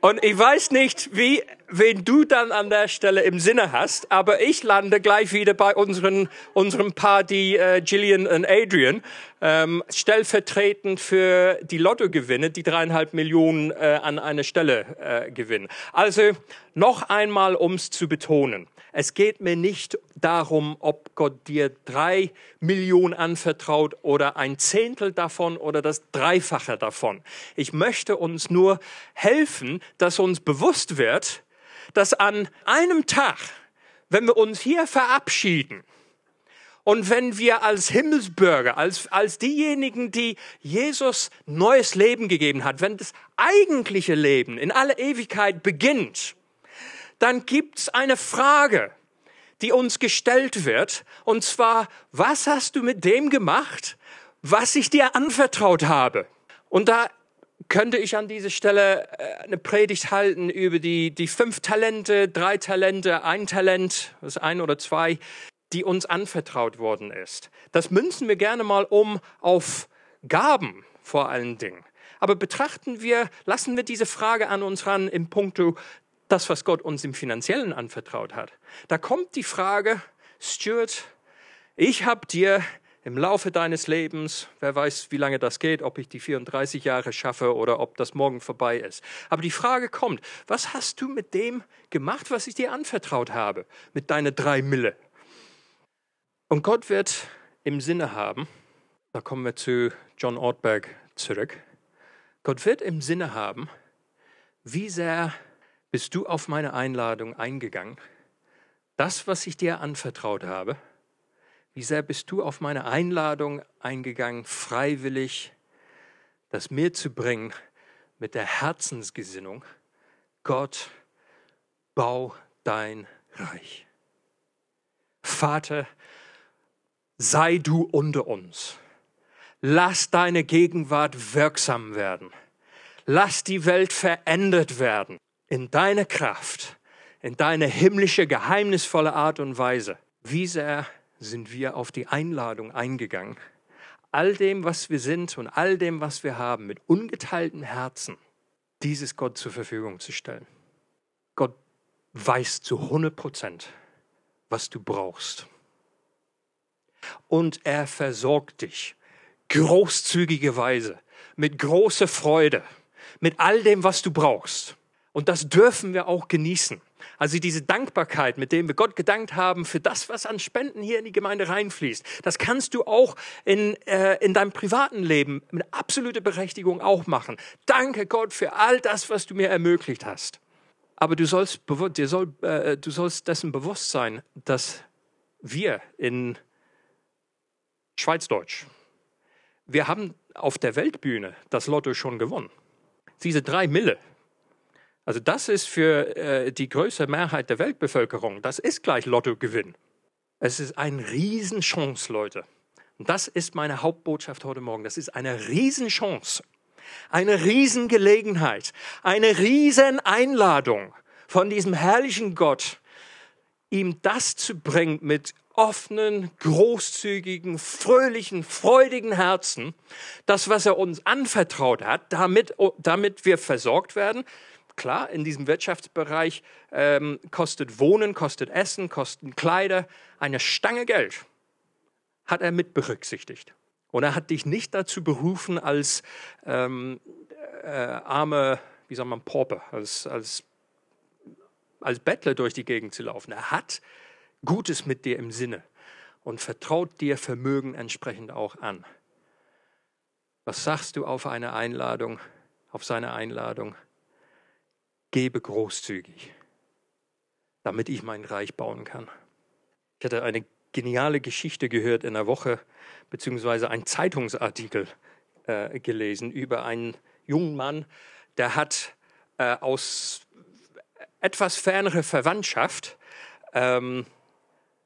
Und ich weiß nicht, wie, wen du dann an der Stelle im Sinne hast, aber ich lande gleich wieder bei unseren, unserem Paar, die äh, Gillian und Adrian, ähm, stellvertretend für die Lottogewinne, die dreieinhalb Millionen äh, an einer Stelle äh, gewinnen. Also noch einmal, ums zu betonen. Es geht mir nicht darum, ob Gott dir drei Millionen anvertraut oder ein Zehntel davon oder das Dreifache davon. Ich möchte uns nur helfen, dass uns bewusst wird, dass an einem Tag, wenn wir uns hier verabschieden, und wenn wir als Himmelsbürger, als, als diejenigen, die Jesus neues Leben gegeben hat, wenn das eigentliche Leben in aller Ewigkeit beginnt, dann gibt's eine Frage, die uns gestellt wird, und zwar, was hast du mit dem gemacht, was ich dir anvertraut habe? Und da könnte ich an dieser Stelle äh, eine Predigt halten über die, die fünf Talente, drei Talente, ein Talent, das ein oder zwei, die uns anvertraut worden ist. Das münzen wir gerne mal um auf Gaben vor allen Dingen. Aber betrachten wir, lassen wir diese Frage an uns ran im Punkto das, was Gott uns im Finanziellen anvertraut hat. Da kommt die Frage, Stuart, ich habe dir im Laufe deines Lebens, wer weiß, wie lange das geht, ob ich die 34 Jahre schaffe oder ob das morgen vorbei ist. Aber die Frage kommt, was hast du mit dem gemacht, was ich dir anvertraut habe, mit deiner drei Mille? Und Gott wird im Sinne haben, da kommen wir zu John Ortberg zurück, Gott wird im Sinne haben, wie sehr bist du auf meine Einladung eingegangen? Das, was ich dir anvertraut habe, wie sehr bist du auf meine Einladung eingegangen, freiwillig, das mir zu bringen mit der Herzensgesinnung, Gott, bau dein Reich. Vater, sei du unter uns. Lass deine Gegenwart wirksam werden. Lass die Welt verändert werden in deine Kraft, in deine himmlische, geheimnisvolle Art und Weise. Wie sehr sind wir auf die Einladung eingegangen, all dem, was wir sind und all dem, was wir haben, mit ungeteiltem Herzen dieses Gott zur Verfügung zu stellen. Gott weiß zu 100 Prozent, was du brauchst. Und er versorgt dich großzügige Weise, mit großer Freude, mit all dem, was du brauchst. Und das dürfen wir auch genießen. Also diese Dankbarkeit, mit dem wir Gott gedankt haben für das, was an Spenden hier in die Gemeinde reinfließt, das kannst du auch in, äh, in deinem privaten Leben mit absoluter Berechtigung auch machen. Danke Gott für all das, was du mir ermöglicht hast. Aber du sollst, dir soll, äh, du sollst dessen bewusst sein, dass wir in Schweizdeutsch, wir haben auf der Weltbühne das Lotto schon gewonnen. Diese drei Mille, also das ist für äh, die größte Mehrheit der Weltbevölkerung, das ist gleich Lottogewinn. Es ist eine Riesenchance, Leute. Und das ist meine Hauptbotschaft heute Morgen. Das ist eine Riesenchance, eine Riesengelegenheit, eine Rieseneinladung von diesem herrlichen Gott, ihm das zu bringen mit offenen, großzügigen, fröhlichen, freudigen Herzen, das, was er uns anvertraut hat, damit, damit wir versorgt werden. Klar, in diesem Wirtschaftsbereich ähm, kostet Wohnen, kostet Essen, kosten Kleider eine Stange Geld. Hat er mit berücksichtigt. Und er hat dich nicht dazu berufen, als ähm, äh, arme, wie sagt man, Pauper, als, als, als Bettler durch die Gegend zu laufen. Er hat Gutes mit dir im Sinne und vertraut dir Vermögen entsprechend auch an. Was sagst du auf eine Einladung, auf seine Einladung? Gebe großzügig, damit ich mein Reich bauen kann. Ich hatte eine geniale Geschichte gehört in der Woche, beziehungsweise einen Zeitungsartikel äh, gelesen über einen jungen Mann, der hat äh, aus etwas fernerer Verwandtschaft ähm,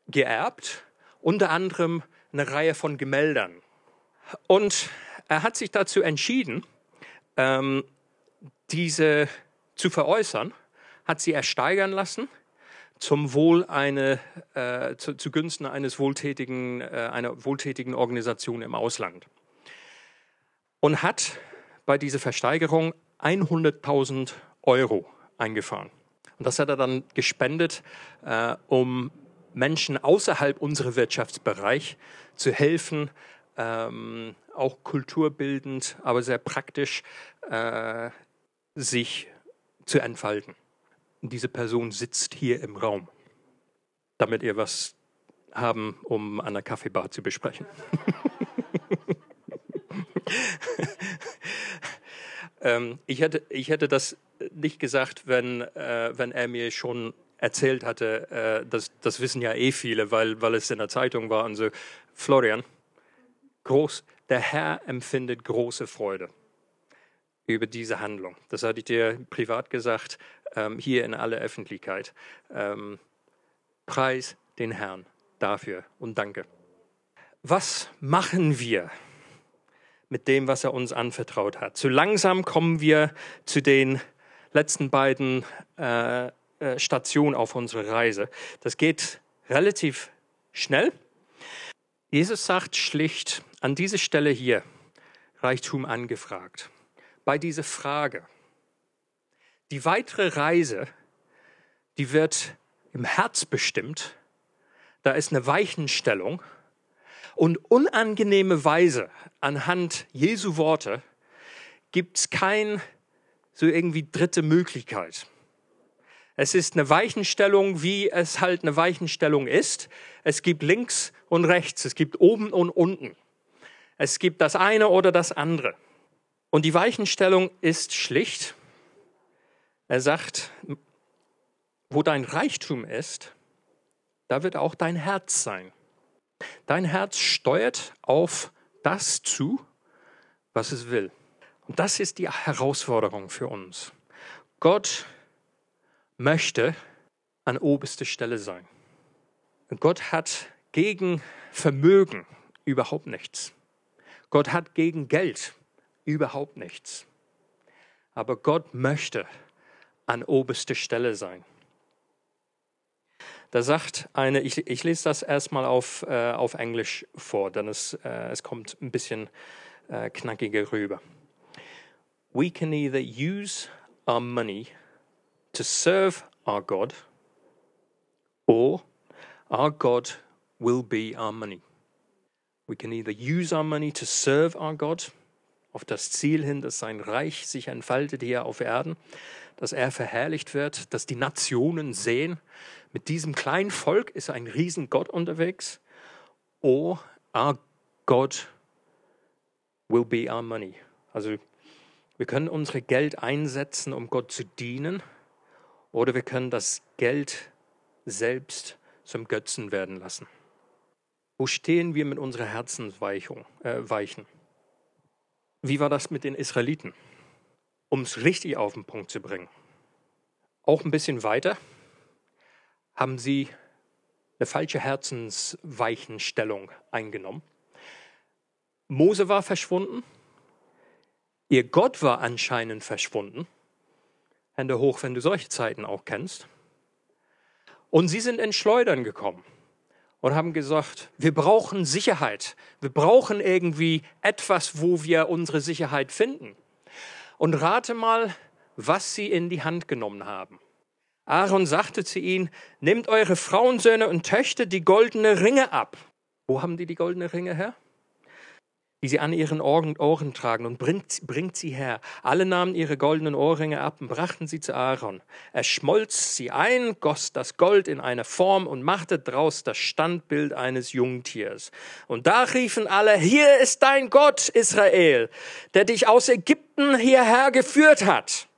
geerbt, unter anderem eine Reihe von Gemäldern. Und er hat sich dazu entschieden, ähm, diese zu veräußern, hat sie ersteigern lassen zum Wohl eine, äh, zu, zugunsten eines wohltätigen, äh, einer wohltätigen Organisation im Ausland. Und hat bei dieser Versteigerung 100.000 Euro eingefahren. Und das hat er dann gespendet, äh, um Menschen außerhalb unseres Wirtschaftsbereichs zu helfen, ähm, auch kulturbildend, aber sehr praktisch äh, sich zu entfalten. Und diese Person sitzt hier im Raum, damit ihr was haben, um an der Kaffeebar zu besprechen. ähm, ich, hätte, ich hätte das nicht gesagt, wenn, äh, wenn er mir schon erzählt hatte, äh, das, das wissen ja eh viele, weil, weil es in der Zeitung war und so. Florian, groß, der Herr empfindet große Freude über diese Handlung. Das hatte ich dir privat gesagt, ähm, hier in aller Öffentlichkeit. Ähm, preis den Herrn dafür und danke. Was machen wir mit dem, was er uns anvertraut hat? Zu langsam kommen wir zu den letzten beiden äh, äh, Stationen auf unserer Reise. Das geht relativ schnell. Jesus sagt schlicht an dieser Stelle hier, Reichtum angefragt bei dieser Frage. Die weitere Reise, die wird im Herz bestimmt. Da ist eine Weichenstellung und unangenehme Weise anhand Jesu Worte gibt es kein so irgendwie dritte Möglichkeit. Es ist eine Weichenstellung, wie es halt eine Weichenstellung ist. Es gibt links und rechts, es gibt oben und unten. Es gibt das eine oder das andere. Und die Weichenstellung ist schlicht. Er sagt, wo dein Reichtum ist, da wird auch dein Herz sein. Dein Herz steuert auf das zu, was es will. Und das ist die Herausforderung für uns. Gott möchte an oberster Stelle sein. Und Gott hat gegen Vermögen überhaupt nichts. Gott hat gegen Geld überhaupt nichts. Aber Gott möchte an oberster Stelle sein. Da sagt eine, ich, ich lese das erstmal auf, äh, auf Englisch vor, denn es, äh, es kommt ein bisschen äh, knackiger rüber. We can either use our money to serve our God, or our God will be our money. We can either use our money to serve our God, auf das Ziel hin, dass sein Reich sich entfaltet hier auf Erden, dass er verherrlicht wird, dass die Nationen sehen, mit diesem kleinen Volk ist ein Riesengott unterwegs. Oh, our God will be our money. Also wir können unsere Geld einsetzen, um Gott zu dienen, oder wir können das Geld selbst zum Götzen werden lassen. Wo stehen wir mit unserer Herzensweichung, äh, Weichen? Wie war das mit den Israeliten? Um es richtig auf den Punkt zu bringen. Auch ein bisschen weiter haben sie eine falsche Herzensweichenstellung eingenommen. Mose war verschwunden, ihr Gott war anscheinend verschwunden. Hände hoch, wenn du solche Zeiten auch kennst. Und sie sind in Schleudern gekommen und haben gesagt, wir brauchen Sicherheit. Wir brauchen irgendwie etwas, wo wir unsere Sicherheit finden. Und rate mal, was sie in die Hand genommen haben. Aaron sagte zu ihnen, nehmt eure Frauensöhne und Töchter die goldene Ringe ab. Wo haben die die goldene Ringe her? Die sie an ihren Ohren, tragen, und bringt, bringt sie her. Alle nahmen ihre goldenen Ohrringe ab und brachten sie zu Aaron. Er schmolz sie ein, goss das Gold in eine Form und machte draus das Standbild eines Jungtiers. Und da riefen alle, hier ist dein Gott, Israel, der dich aus Ägypten hierher geführt hat.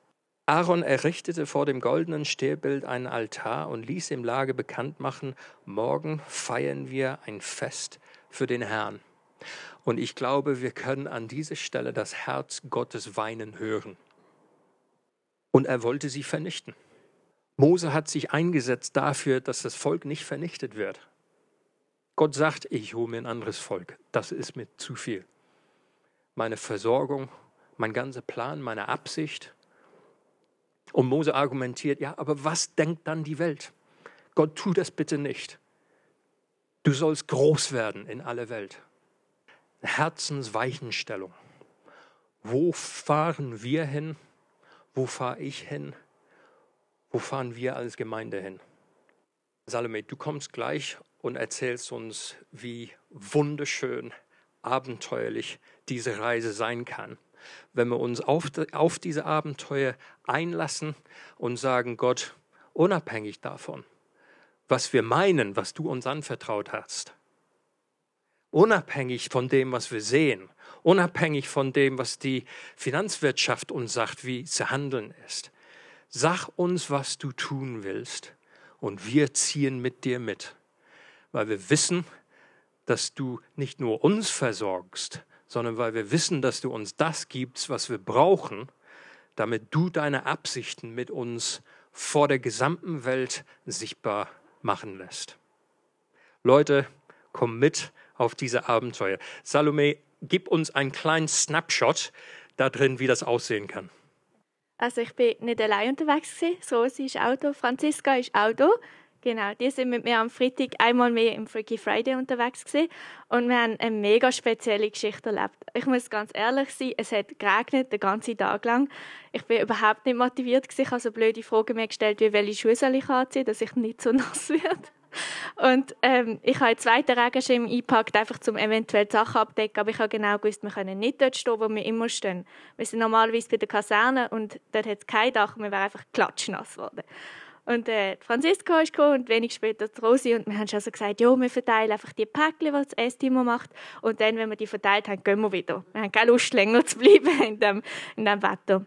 Aaron errichtete vor dem goldenen Stehbild einen Altar und ließ im Lage bekannt machen, morgen feiern wir ein Fest für den Herrn. Und ich glaube, wir können an dieser Stelle das Herz Gottes weinen hören. Und er wollte sie vernichten. Mose hat sich eingesetzt dafür, dass das Volk nicht vernichtet wird. Gott sagt, ich hole mir ein anderes Volk. Das ist mir zu viel. Meine Versorgung, mein ganzer Plan, meine Absicht. Und Mose argumentiert, ja, aber was denkt dann die Welt? Gott, tu das bitte nicht. Du sollst groß werden in aller Welt. Herzensweichenstellung. Wo fahren wir hin? Wo fahre ich hin? Wo fahren wir als Gemeinde hin? Salome, du kommst gleich und erzählst uns, wie wunderschön, abenteuerlich diese Reise sein kann, wenn wir uns auf, auf diese Abenteuer einlassen und sagen, Gott, unabhängig davon, was wir meinen, was du uns anvertraut hast, unabhängig von dem, was wir sehen, unabhängig von dem, was die Finanzwirtschaft uns sagt, wie zu handeln ist. Sag uns, was du tun willst, und wir ziehen mit dir mit, weil wir wissen, dass du nicht nur uns versorgst, sondern weil wir wissen, dass du uns das gibst, was wir brauchen, damit du deine Absichten mit uns vor der gesamten Welt sichtbar machen lässt. Leute, komm mit auf diese Abenteuer. Salome, gib uns einen kleinen Snapshot da drin, wie das aussehen kann. Also ich bin nicht allein unterwegs gewesen. Rosi ist Auto, Franziska ist Auto. Genau, die sind mit mir am Freitag einmal mehr im Freaky Friday unterwegs gewesen. und wir haben eine mega spezielle Geschichte erlebt. Ich muss ganz ehrlich sein, es hat geregnet den ganzen Tag lang. Ich bin überhaupt nicht motiviert gewesen. Ich blöde Fragen mir gestellt, wie welche Schuhe soll ich anziehen, dass ich nicht so nass werde. Und ähm, ich habe einen zweiten Regenschirm eingepackt, einfach zum eventuell Sachen abdecken. Aber ich habe genau gewusst, wir können nicht dort stehen, wo wir immer stehen. Wir sind normalerweise bei der Kaserne und dort hat es kein Dach. Wir wären einfach klatschnass geworden. Und äh, Franziska ist gekommen und wenig später die Rosi und wir haben schon so gesagt, ja, wir verteilen einfach die Päckchen, die das Essteam macht und dann, wenn wir die verteilt haben, gehen wir wieder. Wir haben keine Lust, länger zu bleiben in dem, in dem Wetter.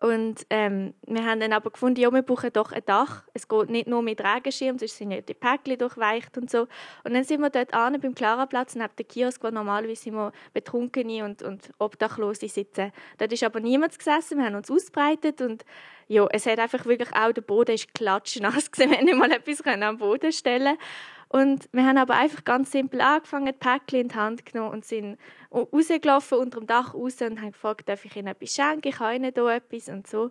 Und ähm, wir haben dann aber gefunden, ja, wir brauchen doch ein Dach. Es geht nicht nur mit Regenschirm, sonst sind ja die Päckchen durchweicht und so. Und dann sind wir dort an beim Klaraplatz neben dem Kiosk, wo normalerweise immer Betrunkene und, und Obdachlose sitzen. Dort ist aber niemand gesessen, wir haben uns ausbreitet und ja, es hat einfach wirklich auch, der Boden ist klatschnass gewesen, wir haben nicht mal etwas am Boden stellen können. Und wir haben aber einfach ganz simpel angefangen, die Päckchen in die Hand genommen und sind rausgelaufen unter dem Dach raus und haben gefragt, darf ich Ihnen etwas schenken, ich habe Ihnen hier etwas und so.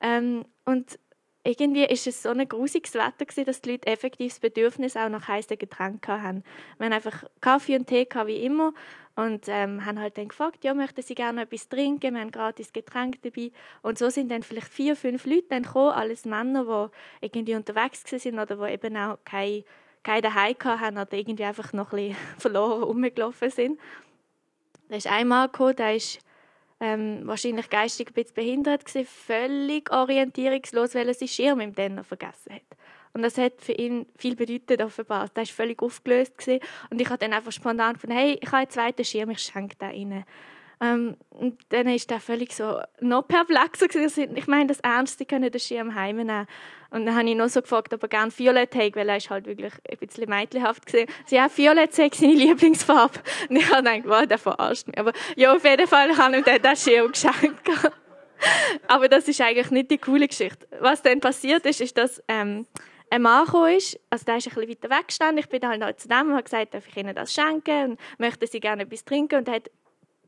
Ähm, und irgendwie ist es so ein grusiges Wetter gewesen, dass die Leute effektiv das Bedürfnis auch nach heißen Getränken haben. Wir haben einfach Kaffee und Tee wie immer und ähm, haben halt dann gefragt, ja, möchten Sie gerne etwas trinken? Wir haben gratis Getränk dabei und so sind dann vielleicht vier, fünf Leute dann gekommen, alles Männer, die irgendwie unterwegs waren oder die eben auch keine keine daheim haben oder irgendwie einfach noch ein bisschen verloren rumgelaufen sind. Da ist ein Mann gekommen, der ist ähm, wahrscheinlich geistig ein bisschen behindert gewesen, völlig orientierungslos, weil er seinen Schirm im Denner vergessen hat. Und das hat für ihn viel bedeutet offenbar. Der war völlig aufgelöst gewesen. und ich habe dann einfach spontan gefunden, hey, ich habe einen zweiten Schirm, ich schenke den rein. Ähm, und dann ist der völlig so noch perplexer gewesen. Ich meine, das Ernste können den Schirm heimnehmen. Und dann habe ich noch so gefragt, ob er gerne Violett hat, weil er ist halt wirklich ein bisschen mädchenhaft gesehen. Sie ja, Violett sei seine Lieblingsfarbe. Und ich habe gedacht, wow, der verarscht mich. Aber ja, auf jeden Fall habe ich ihm den Schirm geschenkt. Aber das ist eigentlich nicht die coole Geschichte. Was dann passiert ist, ist, dass ähm, ein Mann ist, also der ist ein bisschen weiter weggestanden. Ich bin halt noch zu dem und habe gesagt, darf ich Ihnen das schenken und möchte Sie gerne etwas trinken. Und er hat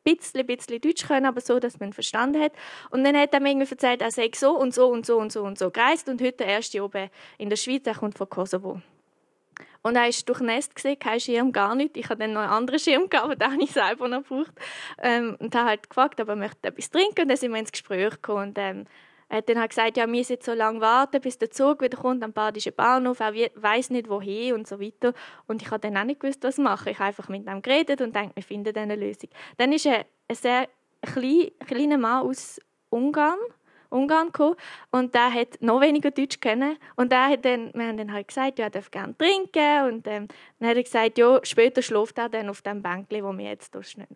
bisschen, bisschen Deutsch können, aber so, dass man verstanden hat. Und dann hat er mir irgendwie erzählt, er sei so und so und so und so und so gereist und heute der erste oben in der Schweiz, er kommt von Kosovo. Und er ist durchnässt gesehen, kein Schirm, gar nicht. Ich habe dann noch einen anderen Schirm aber den habe ich selber noch gebraucht. Ähm, und habe halt gefragt, ob er möchte etwas trinken und dann sind wir ins Gespräch gekommen. Und, ähm, er hat dann halt gesagt, ja, wir müssen so lange warten, bis der Zug wieder kommt am Badischen Bahnhof. Er weiß nicht, wohin und so weiter. Und ich habe dann auch nicht gewusst, was machen. Ich habe einfach mit ihm geredet und denke, wir finden eine Lösung. Dann ist ein, ein sehr klein, kleiner Mann aus Ungarn, Ungarn gekommen und der hat noch weniger Deutsch kennen und der hat dann, wir haben dann halt gesagt, ja, er darf gerne trinken und ähm, dann hat er gesagt, ja, später schläft er dann auf dem Bänkchen, wo wir jetzt da stehen.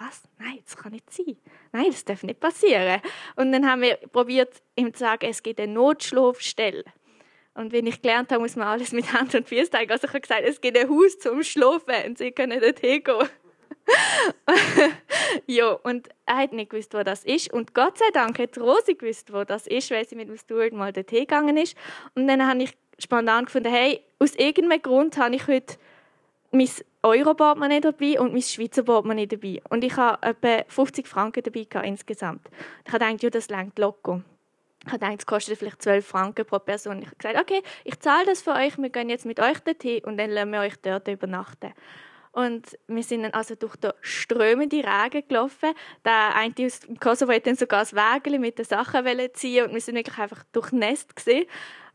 Was? Nein, das kann nicht sein. Nein, das darf nicht passieren. Und dann haben wir probiert, ihm zu sagen, es gibt eine Notschlafstelle. Und wenn ich gelernt habe, muss man alles mit Hand und Füßen zeigen. Also ich habe gesagt, es gibt ein Haus zum Schlafen und sie können dort hingehen. ja, und er hat nicht gewusst, wo das ist. Und Gott sei Dank hat Rosi gewusst, wo das ist, weil sie mit dem Stuart mal dort hingegangen ist. Und dann habe ich spontan gefunden, hey, aus irgendeinem Grund habe ich heute mein Euro-Portemonnaie dabei und mein Schweizer Portemonnaie dabei. Und ich habe etwa 50 Franken dabei insgesamt. Ich habe gedacht, ja, das längt locker. Ich habe gedacht, es kostet vielleicht 12 Franken pro Person. Ich habe gesagt, okay, ich zahle das für euch, wir gehen jetzt mit euch dorthin und dann lassen wir euch dort übernachten. Und wir sind dann also durch den strömenden Regen gelaufen. Der eine aus dem Kosovo wollte dann sogar das Wägel mit den Sachen ziehen und wir sind wirklich einfach durchnässt gesehen.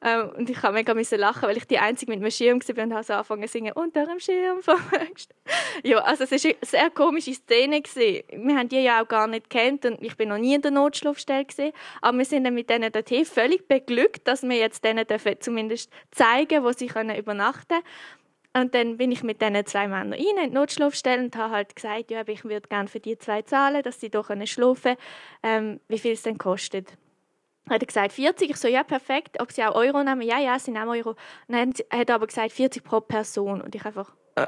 Ähm, und ich habe mega lachen, weil ich die Einzige mit dem Schirm war und habe so angefangen zu singen, unter dem Schirm Ja, also es war eine sehr komische Szene. Gewesen. Wir haben die ja auch gar nicht kennt und ich bin noch nie in der Notschlafstelle gesehen. Aber wir sind dann mit denen dorthin völlig beglückt, dass wir jetzt denen dürfen zumindest zeigen, wo sie können übernachten können. Und dann bin ich mit diesen zwei Männern rein in die Notschlafstelle und habe halt gesagt, ja, ich würde gerne für die zwei zahlen, dass sie hier schlafen können, ähm, wie viel es denn kostet. Hat er gesagt 40, ich so, ja, perfekt, ob sie auch Euro nehmen, ja, ja, sie nehmen Euro. Dann hat er aber gesagt 40 pro Person und ich einfach, äh,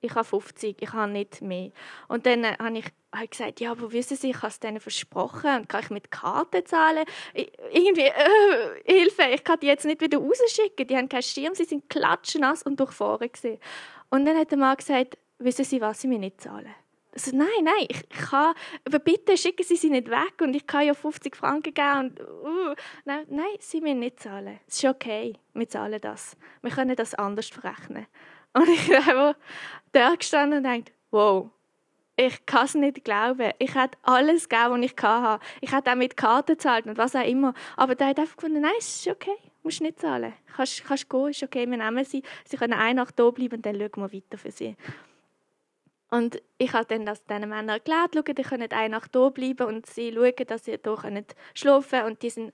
ich habe 50, ich habe nicht mehr. Und dann äh, habe ich halt gesagt, ja, aber wissen Sie, ich habe es denen versprochen und kann ich mit Karte zahlen? Ich, irgendwie, äh, Hilfe, ich kann die jetzt nicht wieder rausschicken, die haben keinen Schirm, sie sind klatschnass und durchfahren gewesen. Und dann hat der Mann gesagt, wissen Sie was, Sie mir nicht zahlen. Also, nein, nein, ich, kann, aber bitte schicken Sie sie nicht weg und ich kann ja 50 Franken geben und, uh, nein, nein, Sie müssen nicht zahlen. Es ist okay, wir zahlen das. Wir können das anders verrechnen. Und ich bin einfach da gestanden und dachte, wow, ich kann es nicht glauben. Ich hätte alles gegeben, was ich hatte. Ich hätte auch mit Karten gezahlt und was auch immer. Aber der hat einfach gefunden, nein, es ist okay, du musst nicht zahlen. Du kannst, kannst gehen, ist okay, wir nehmen sie. Sie können eine Nacht hier bleiben und dann schauen wir weiter für sie. Und ich habe dann das diesen Männern erklärt, schauen, die können eine Nacht hier bleiben und sie schauen, dass sie hier schlafen können. Und die sind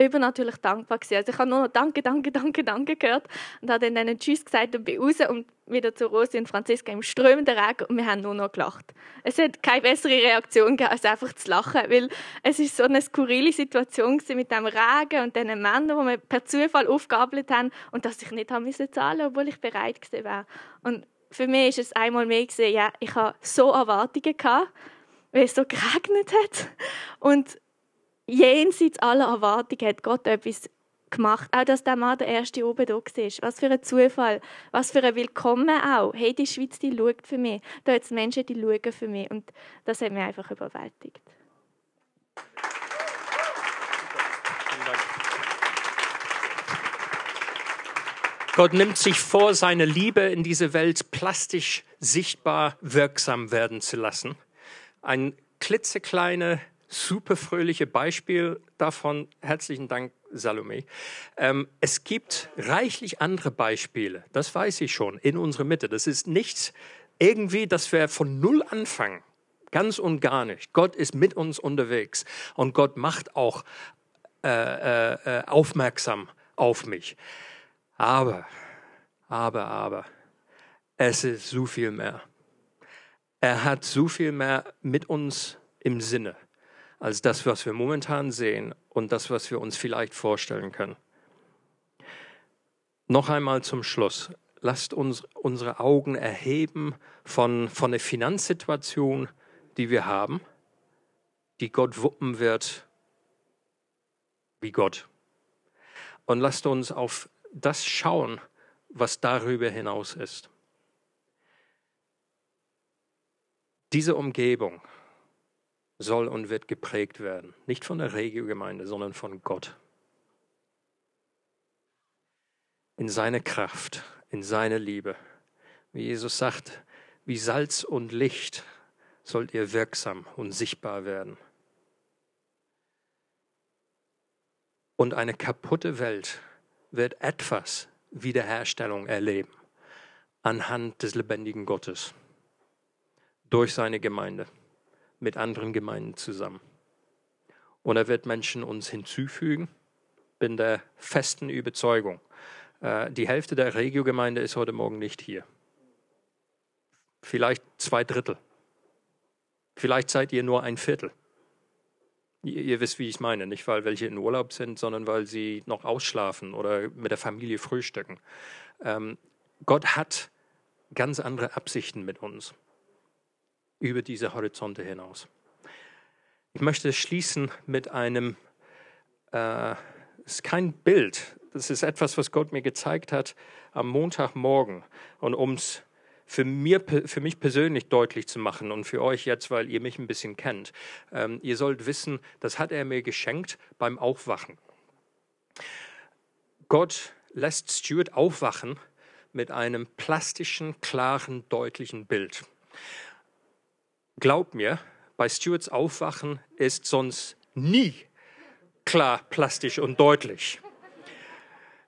übernatürlich dankbar gewesen. Also ich habe nur noch Danke, Danke, Danke, Danke gehört und habe dann Tschüss gesagt und bin raus und wieder zu Rosi und Franziska im strömenden Regen und wir haben nur noch gelacht. Es hat keine bessere Reaktion gegeben, als einfach zu lachen, weil es ist so eine skurrile Situation mit dem Regen und den Männern, die wir per Zufall aufgabelt haben und dass ich nicht haben müssen zahlen, obwohl ich bereit gewesen wäre. Und für mich ist es einmal mehr gesehen, ja, ich habe so Erwartungen gehabt, weil es so geregnet hat und jenseits aller Erwartungen hat Gott etwas gemacht. Auch, dass der Mann der erste oben da war. Was für ein Zufall. Was für ein Willkommen auch. Hey, die Schweiz, die schaut für mich. Da hat es Menschen, die schauen für mich. Und das hat mich einfach überwältigt. Gott nimmt sich vor, seine Liebe in diese Welt plastisch sichtbar wirksam werden zu lassen. Ein klitzekleine super fröhliche Beispiel davon. Herzlichen Dank, Salome. Ähm, es gibt reichlich andere Beispiele, das weiß ich schon, in unserer Mitte. Das ist nichts irgendwie, dass wir von Null anfangen. Ganz und gar nicht. Gott ist mit uns unterwegs und Gott macht auch äh, äh, äh aufmerksam auf mich. Aber, aber, aber, es ist so viel mehr. Er hat so viel mehr mit uns im Sinne als das, was wir momentan sehen und das, was wir uns vielleicht vorstellen können. Noch einmal zum Schluss. Lasst uns unsere Augen erheben von, von der Finanzsituation, die wir haben, die Gott wuppen wird wie Gott. Und lasst uns auf das schauen, was darüber hinaus ist. Diese Umgebung soll und wird geprägt werden, nicht von der Regiogemeinde, sondern von Gott. In seine Kraft, in seine Liebe. Wie Jesus sagt, wie Salz und Licht sollt ihr wirksam und sichtbar werden. Und eine kaputte Welt wird etwas Wiederherstellung erleben anhand des lebendigen Gottes durch seine Gemeinde, mit anderen Gemeinden zusammen. Und er wird Menschen uns hinzufügen, bin der festen Überzeugung. Äh, die Hälfte der Regiogemeinde ist heute Morgen nicht hier. Vielleicht zwei Drittel. Vielleicht seid ihr nur ein Viertel. Ihr, wisst, wie ich meine. Nicht, weil welche in Urlaub sind, sondern weil sie noch ausschlafen oder mit der Familie frühstücken. Ähm, Gott hat ganz andere Absichten mit uns über diese Horizonte hinaus. Ich möchte schließen mit einem, äh, es ist kein Bild, das ist etwas, was Gott mir gezeigt hat am Montagmorgen. Und um es für, für mich persönlich deutlich zu machen und für euch jetzt, weil ihr mich ein bisschen kennt, ähm, ihr sollt wissen, das hat er mir geschenkt beim Aufwachen. Gott lässt Stuart aufwachen mit einem plastischen, klaren, deutlichen Bild. Glaub mir, bei Stuarts Aufwachen ist sonst nie klar, plastisch und deutlich.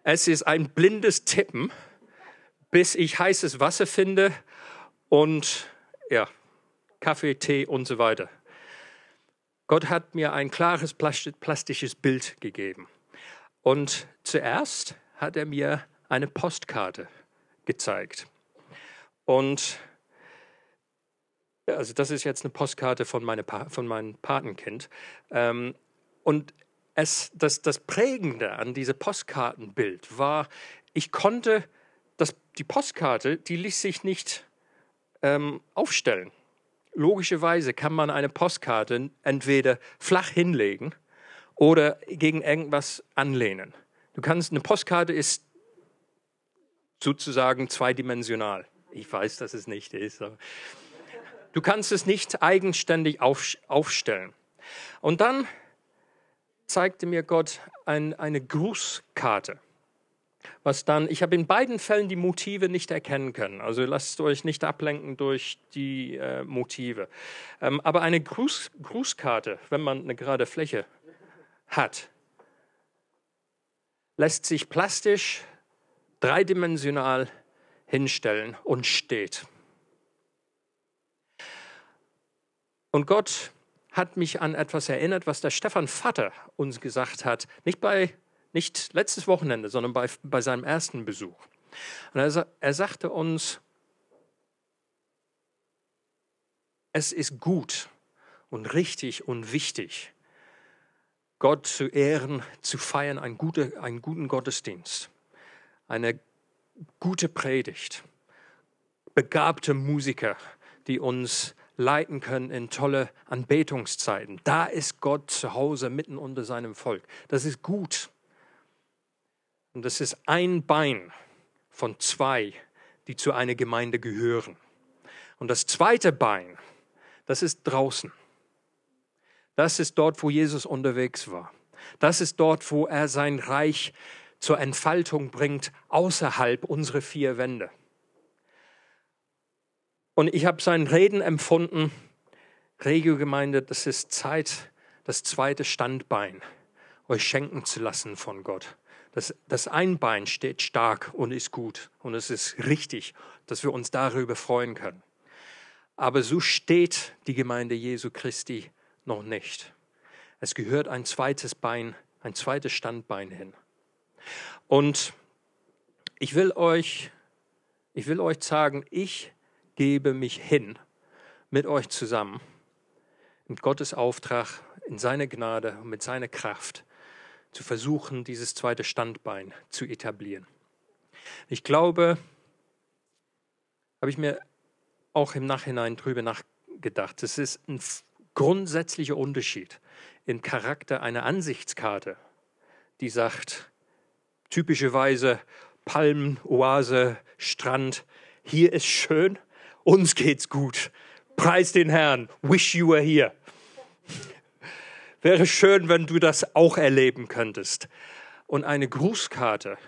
Es ist ein blindes Tippen, bis ich heißes Wasser finde und ja, Kaffee, Tee und so weiter. Gott hat mir ein klares plastisches Bild gegeben. Und zuerst hat er mir eine Postkarte gezeigt. Und also das ist jetzt eine Postkarte von, meine, von meinem Patenkind. Ähm, und es, das, das Prägende an diesem Postkartenbild war, ich konnte, die Postkarte, die ließ sich nicht ähm, aufstellen. Logischerweise kann man eine Postkarte entweder flach hinlegen oder gegen irgendwas anlehnen. Du kannst, eine Postkarte ist sozusagen zweidimensional. Ich weiß, dass es nicht ist. Aber Du kannst es nicht eigenständig auf, aufstellen. Und dann zeigte mir Gott ein, eine Grußkarte. Was dann, ich habe in beiden Fällen die Motive nicht erkennen können. Also lasst euch nicht ablenken durch die äh, Motive. Ähm, aber eine Gruß, Grußkarte, wenn man eine gerade Fläche hat, lässt sich plastisch, dreidimensional hinstellen und steht. Und Gott hat mich an etwas erinnert, was der Stefan Vater uns gesagt hat, nicht bei nicht letztes Wochenende, sondern bei, bei seinem ersten Besuch. Und er, er sagte uns, es ist gut und richtig und wichtig, Gott zu ehren, zu feiern, einen, gute, einen guten Gottesdienst, eine gute Predigt, begabte Musiker, die uns leiten können in tolle Anbetungszeiten. Da ist Gott zu Hause mitten unter seinem Volk. Das ist gut. Und das ist ein Bein von zwei, die zu einer Gemeinde gehören. Und das zweite Bein, das ist draußen. Das ist dort, wo Jesus unterwegs war. Das ist dort, wo er sein Reich zur Entfaltung bringt, außerhalb unserer vier Wände. Und ich habe sein Reden empfunden, Regiogemeinde, das ist Zeit, das zweite Standbein euch schenken zu lassen von Gott. Das, das ein Bein steht stark und ist gut und es ist richtig, dass wir uns darüber freuen können. Aber so steht die Gemeinde Jesu Christi noch nicht. Es gehört ein zweites Bein, ein zweites Standbein hin. Und ich will euch, ich will euch sagen, ich gebe mich hin mit euch zusammen, in Gottes Auftrag, in seine Gnade und mit seiner Kraft zu versuchen, dieses zweite Standbein zu etablieren. Ich glaube, habe ich mir auch im Nachhinein drüber nachgedacht, es ist ein grundsätzlicher Unterschied im Charakter einer Ansichtskarte, die sagt, typischerweise Palmen, Oase, Strand, hier ist schön, uns geht's gut. Preis den Herrn, wish you were here. Wäre schön, wenn du das auch erleben könntest. Und eine Grußkarte,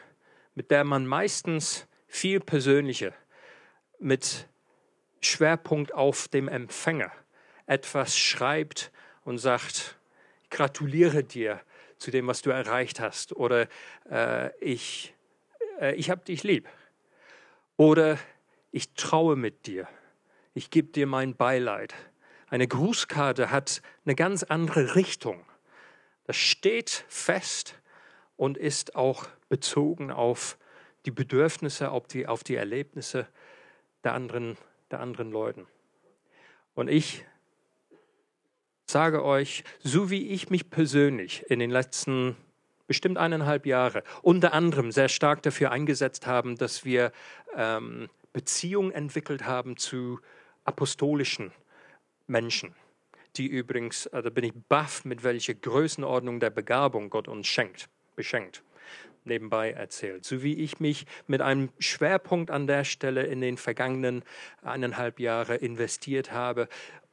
mit der man meistens viel persönlicher, mit Schwerpunkt auf dem Empfänger, etwas schreibt und sagt, gratuliere dir zu dem, was du erreicht hast. Oder äh, ich, äh, ich habe dich lieb. Oder ich traue mit dir, ich gebe dir mein Beileid eine Grußkarte hat eine ganz andere Richtung. Das steht fest und ist auch bezogen auf die Bedürfnisse, auf die, auf die Erlebnisse der anderen, der anderen Leuten. Und ich sage euch, so wie ich mich persönlich in den letzten bestimmt eineinhalb Jahre unter anderem sehr stark dafür eingesetzt haben, dass wir ähm, Beziehungen entwickelt haben zu apostolischen Menschen, die übrigens, äh, da bin ich baff, mit welcher Größenordnung der Begabung Gott uns schenkt, beschenkt, nebenbei erzählt. So wie ich mich mit einem Schwerpunkt an der Stelle in den vergangenen eineinhalb Jahren investiert habe,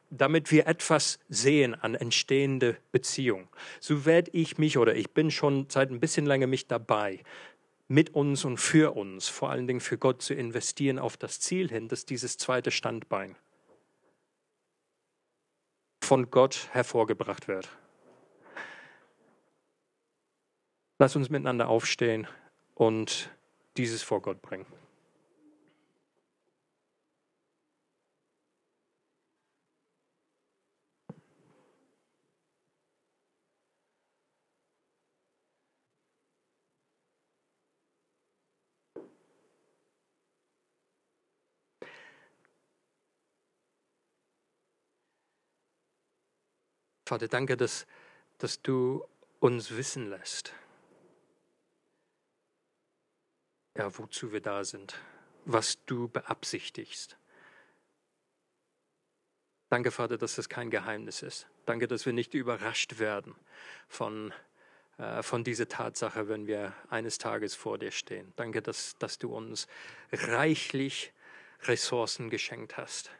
damit wir etwas sehen an entstehende Beziehung. So werde ich mich, oder ich bin schon seit ein bisschen länger mich dabei, mit uns und für uns, vor allen Dingen für Gott zu investieren auf das Ziel hin, dass dieses zweite Standbein von Gott hervorgebracht wird. Lass uns miteinander aufstehen und dieses vor Gott bringen. Vater, danke, dass, dass du uns wissen lässt, ja, wozu wir da sind, was du beabsichtigst. Danke, Vater, dass das kein Geheimnis ist. Danke, dass wir nicht überrascht werden von, äh, von dieser Tatsache, wenn wir eines Tages vor dir stehen. Danke, dass, dass du uns reichlich Ressourcen geschenkt hast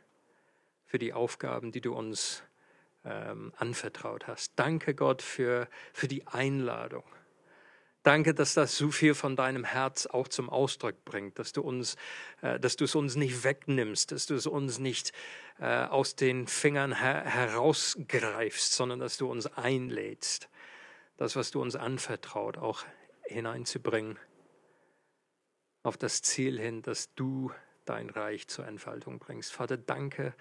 für die Aufgaben, die du uns ähm, anvertraut hast. Danke Gott für, für die Einladung. Danke, dass das so viel von deinem Herz auch zum Ausdruck bringt, dass du uns, äh, dass du es uns nicht wegnimmst, dass du es uns nicht äh, aus den Fingern her herausgreifst, sondern dass du uns einlädst, das, was du uns anvertraut, auch hineinzubringen auf das Ziel hin, dass du dein Reich zur Entfaltung bringst. Vater, danke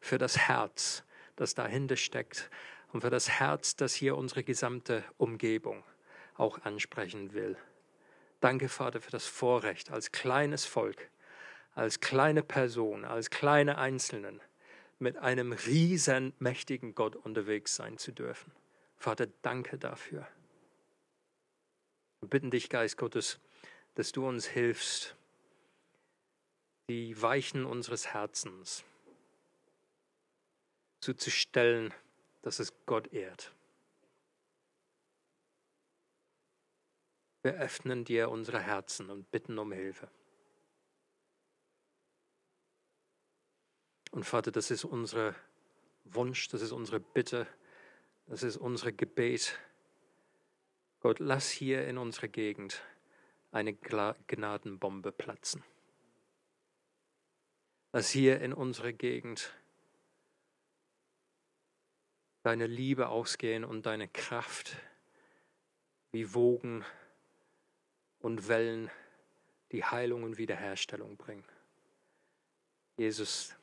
für das Herz, das dahinter steckt und für das Herz, das hier unsere gesamte Umgebung auch ansprechen will. Danke, Vater, für das Vorrecht, als kleines Volk, als kleine Person, als kleine Einzelnen mit einem riesen mächtigen Gott unterwegs sein zu dürfen. Vater, danke dafür. Wir bitten dich, Geist Gottes, dass du uns hilfst, die Weichen unseres Herzens zu stellen, dass es Gott ehrt. Wir öffnen dir unsere Herzen und bitten um Hilfe. Und Vater, das ist unser Wunsch, das ist unsere Bitte, das ist unser Gebet. Gott, lass hier in unserer Gegend eine Gnadenbombe platzen. Lass hier in unserer Gegend deine Liebe ausgehen und deine Kraft wie Wogen und Wellen die Heilung und Wiederherstellung bringen. Jesus,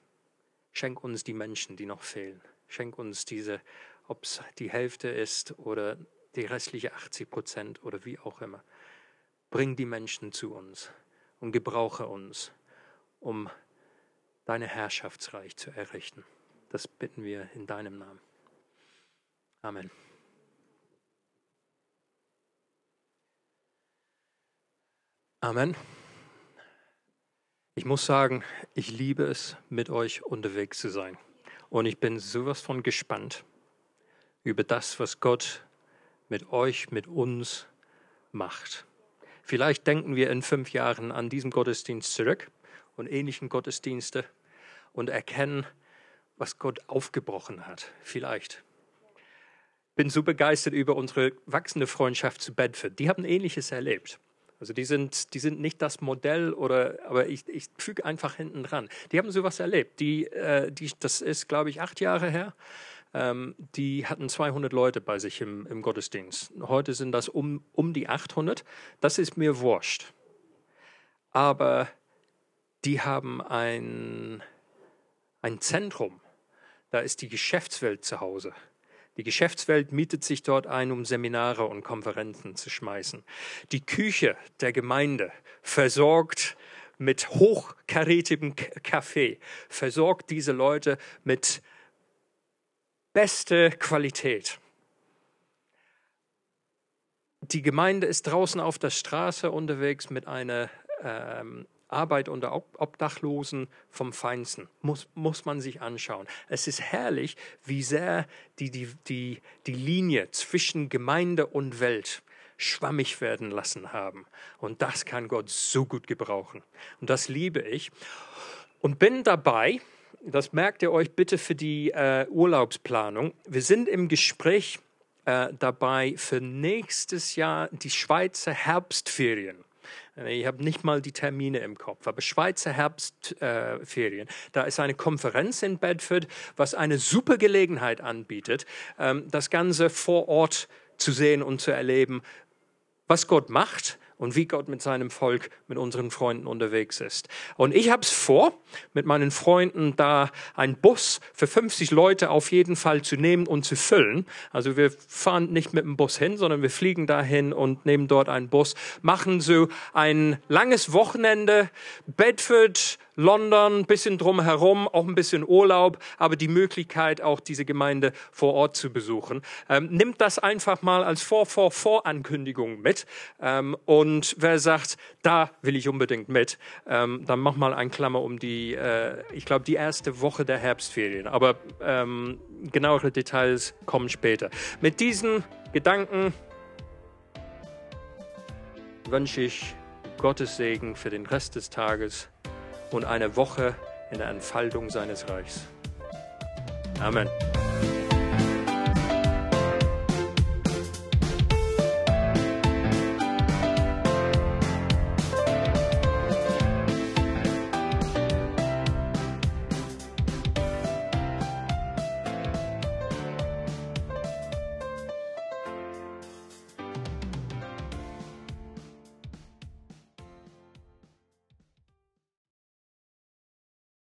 Schenk uns die Menschen, die noch fehlen. Schenk uns diese, ob es die Hälfte ist oder die restliche 80 Prozent oder wie auch immer. Bring die Menschen zu uns und gebrauche uns, um deine Herrschaftsreich zu errichten. Das bitten wir in deinem Namen. Amen. Amen. Ich muss sagen, ich liebe es, mit euch unterwegs zu sein. Und ich bin sowas von gespannt über das, was Gott mit euch, mit uns macht. Vielleicht denken wir in fünf Jahren an diesen Gottesdienst zurück und ähnlichen Gottesdienste und erkennen, was Gott aufgebrochen hat. Vielleicht. Bin so begeistert über unsere wachsende Freundschaft zu Bedford. Die haben Ähnliches erlebt. Also die sind, die sind nicht das Modell oder, aber ich, ich füge einfach hinten dran. Die haben sowas erlebt. Die, äh, die, das ist, glaube ich, acht Jahre her. Ähm, die hatten 200 Leute bei sich im, im Gottesdienst. Heute sind das um, um die 800. Das ist mir wurscht. Aber die haben ein, ein Zentrum. Da ist die Geschäftswelt zu Hause. Die Geschäftswelt mietet sich dort ein, um Seminare und Konferenzen zu schmeißen. Die Küche der Gemeinde versorgt mit hochkarätigem Kaffee, versorgt diese Leute mit beste Qualität. Die Gemeinde ist draußen auf der Straße unterwegs mit einer ähm, Arbeit unter Obdachlosen vom Feinsten. Muss, muss man sich anschauen. Es ist herrlich, wie sehr die, die, die, die Linie zwischen Gemeinde und Welt schwammig werden lassen haben. Und das kann Gott so gut gebrauchen. Und das liebe ich. Und bin dabei, das merkt ihr euch bitte für die äh, Urlaubsplanung, wir sind im Gespräch äh, dabei für nächstes Jahr die Schweizer Herbstferien ich habe nicht mal die Termine im Kopf, aber Schweizer Herbstferien. Äh, da ist eine Konferenz in Bedford, was eine super Gelegenheit anbietet, ähm, das Ganze vor Ort zu sehen und zu erleben, was Gott macht und wie Gott mit seinem Volk, mit unseren Freunden unterwegs ist. Und ich habe es vor, mit meinen Freunden da einen Bus für 50 Leute auf jeden Fall zu nehmen und zu füllen. Also wir fahren nicht mit dem Bus hin, sondern wir fliegen dahin und nehmen dort einen Bus, machen so ein langes Wochenende, Bedford, London, bisschen drumherum, auch ein bisschen Urlaub, aber die Möglichkeit, auch diese Gemeinde vor Ort zu besuchen. Ähm, nimmt das einfach mal als Vor-Vor-Vorankündigung mit. Ähm, und wer sagt, da will ich unbedingt mit, ähm, dann mach mal ein Klammer um die, äh, ich glaube, die erste Woche der Herbstferien. Aber ähm, genauere Details kommen später. Mit diesen Gedanken wünsche ich Gottes Segen für den Rest des Tages und eine Woche in der Entfaltung seines Reichs. Amen.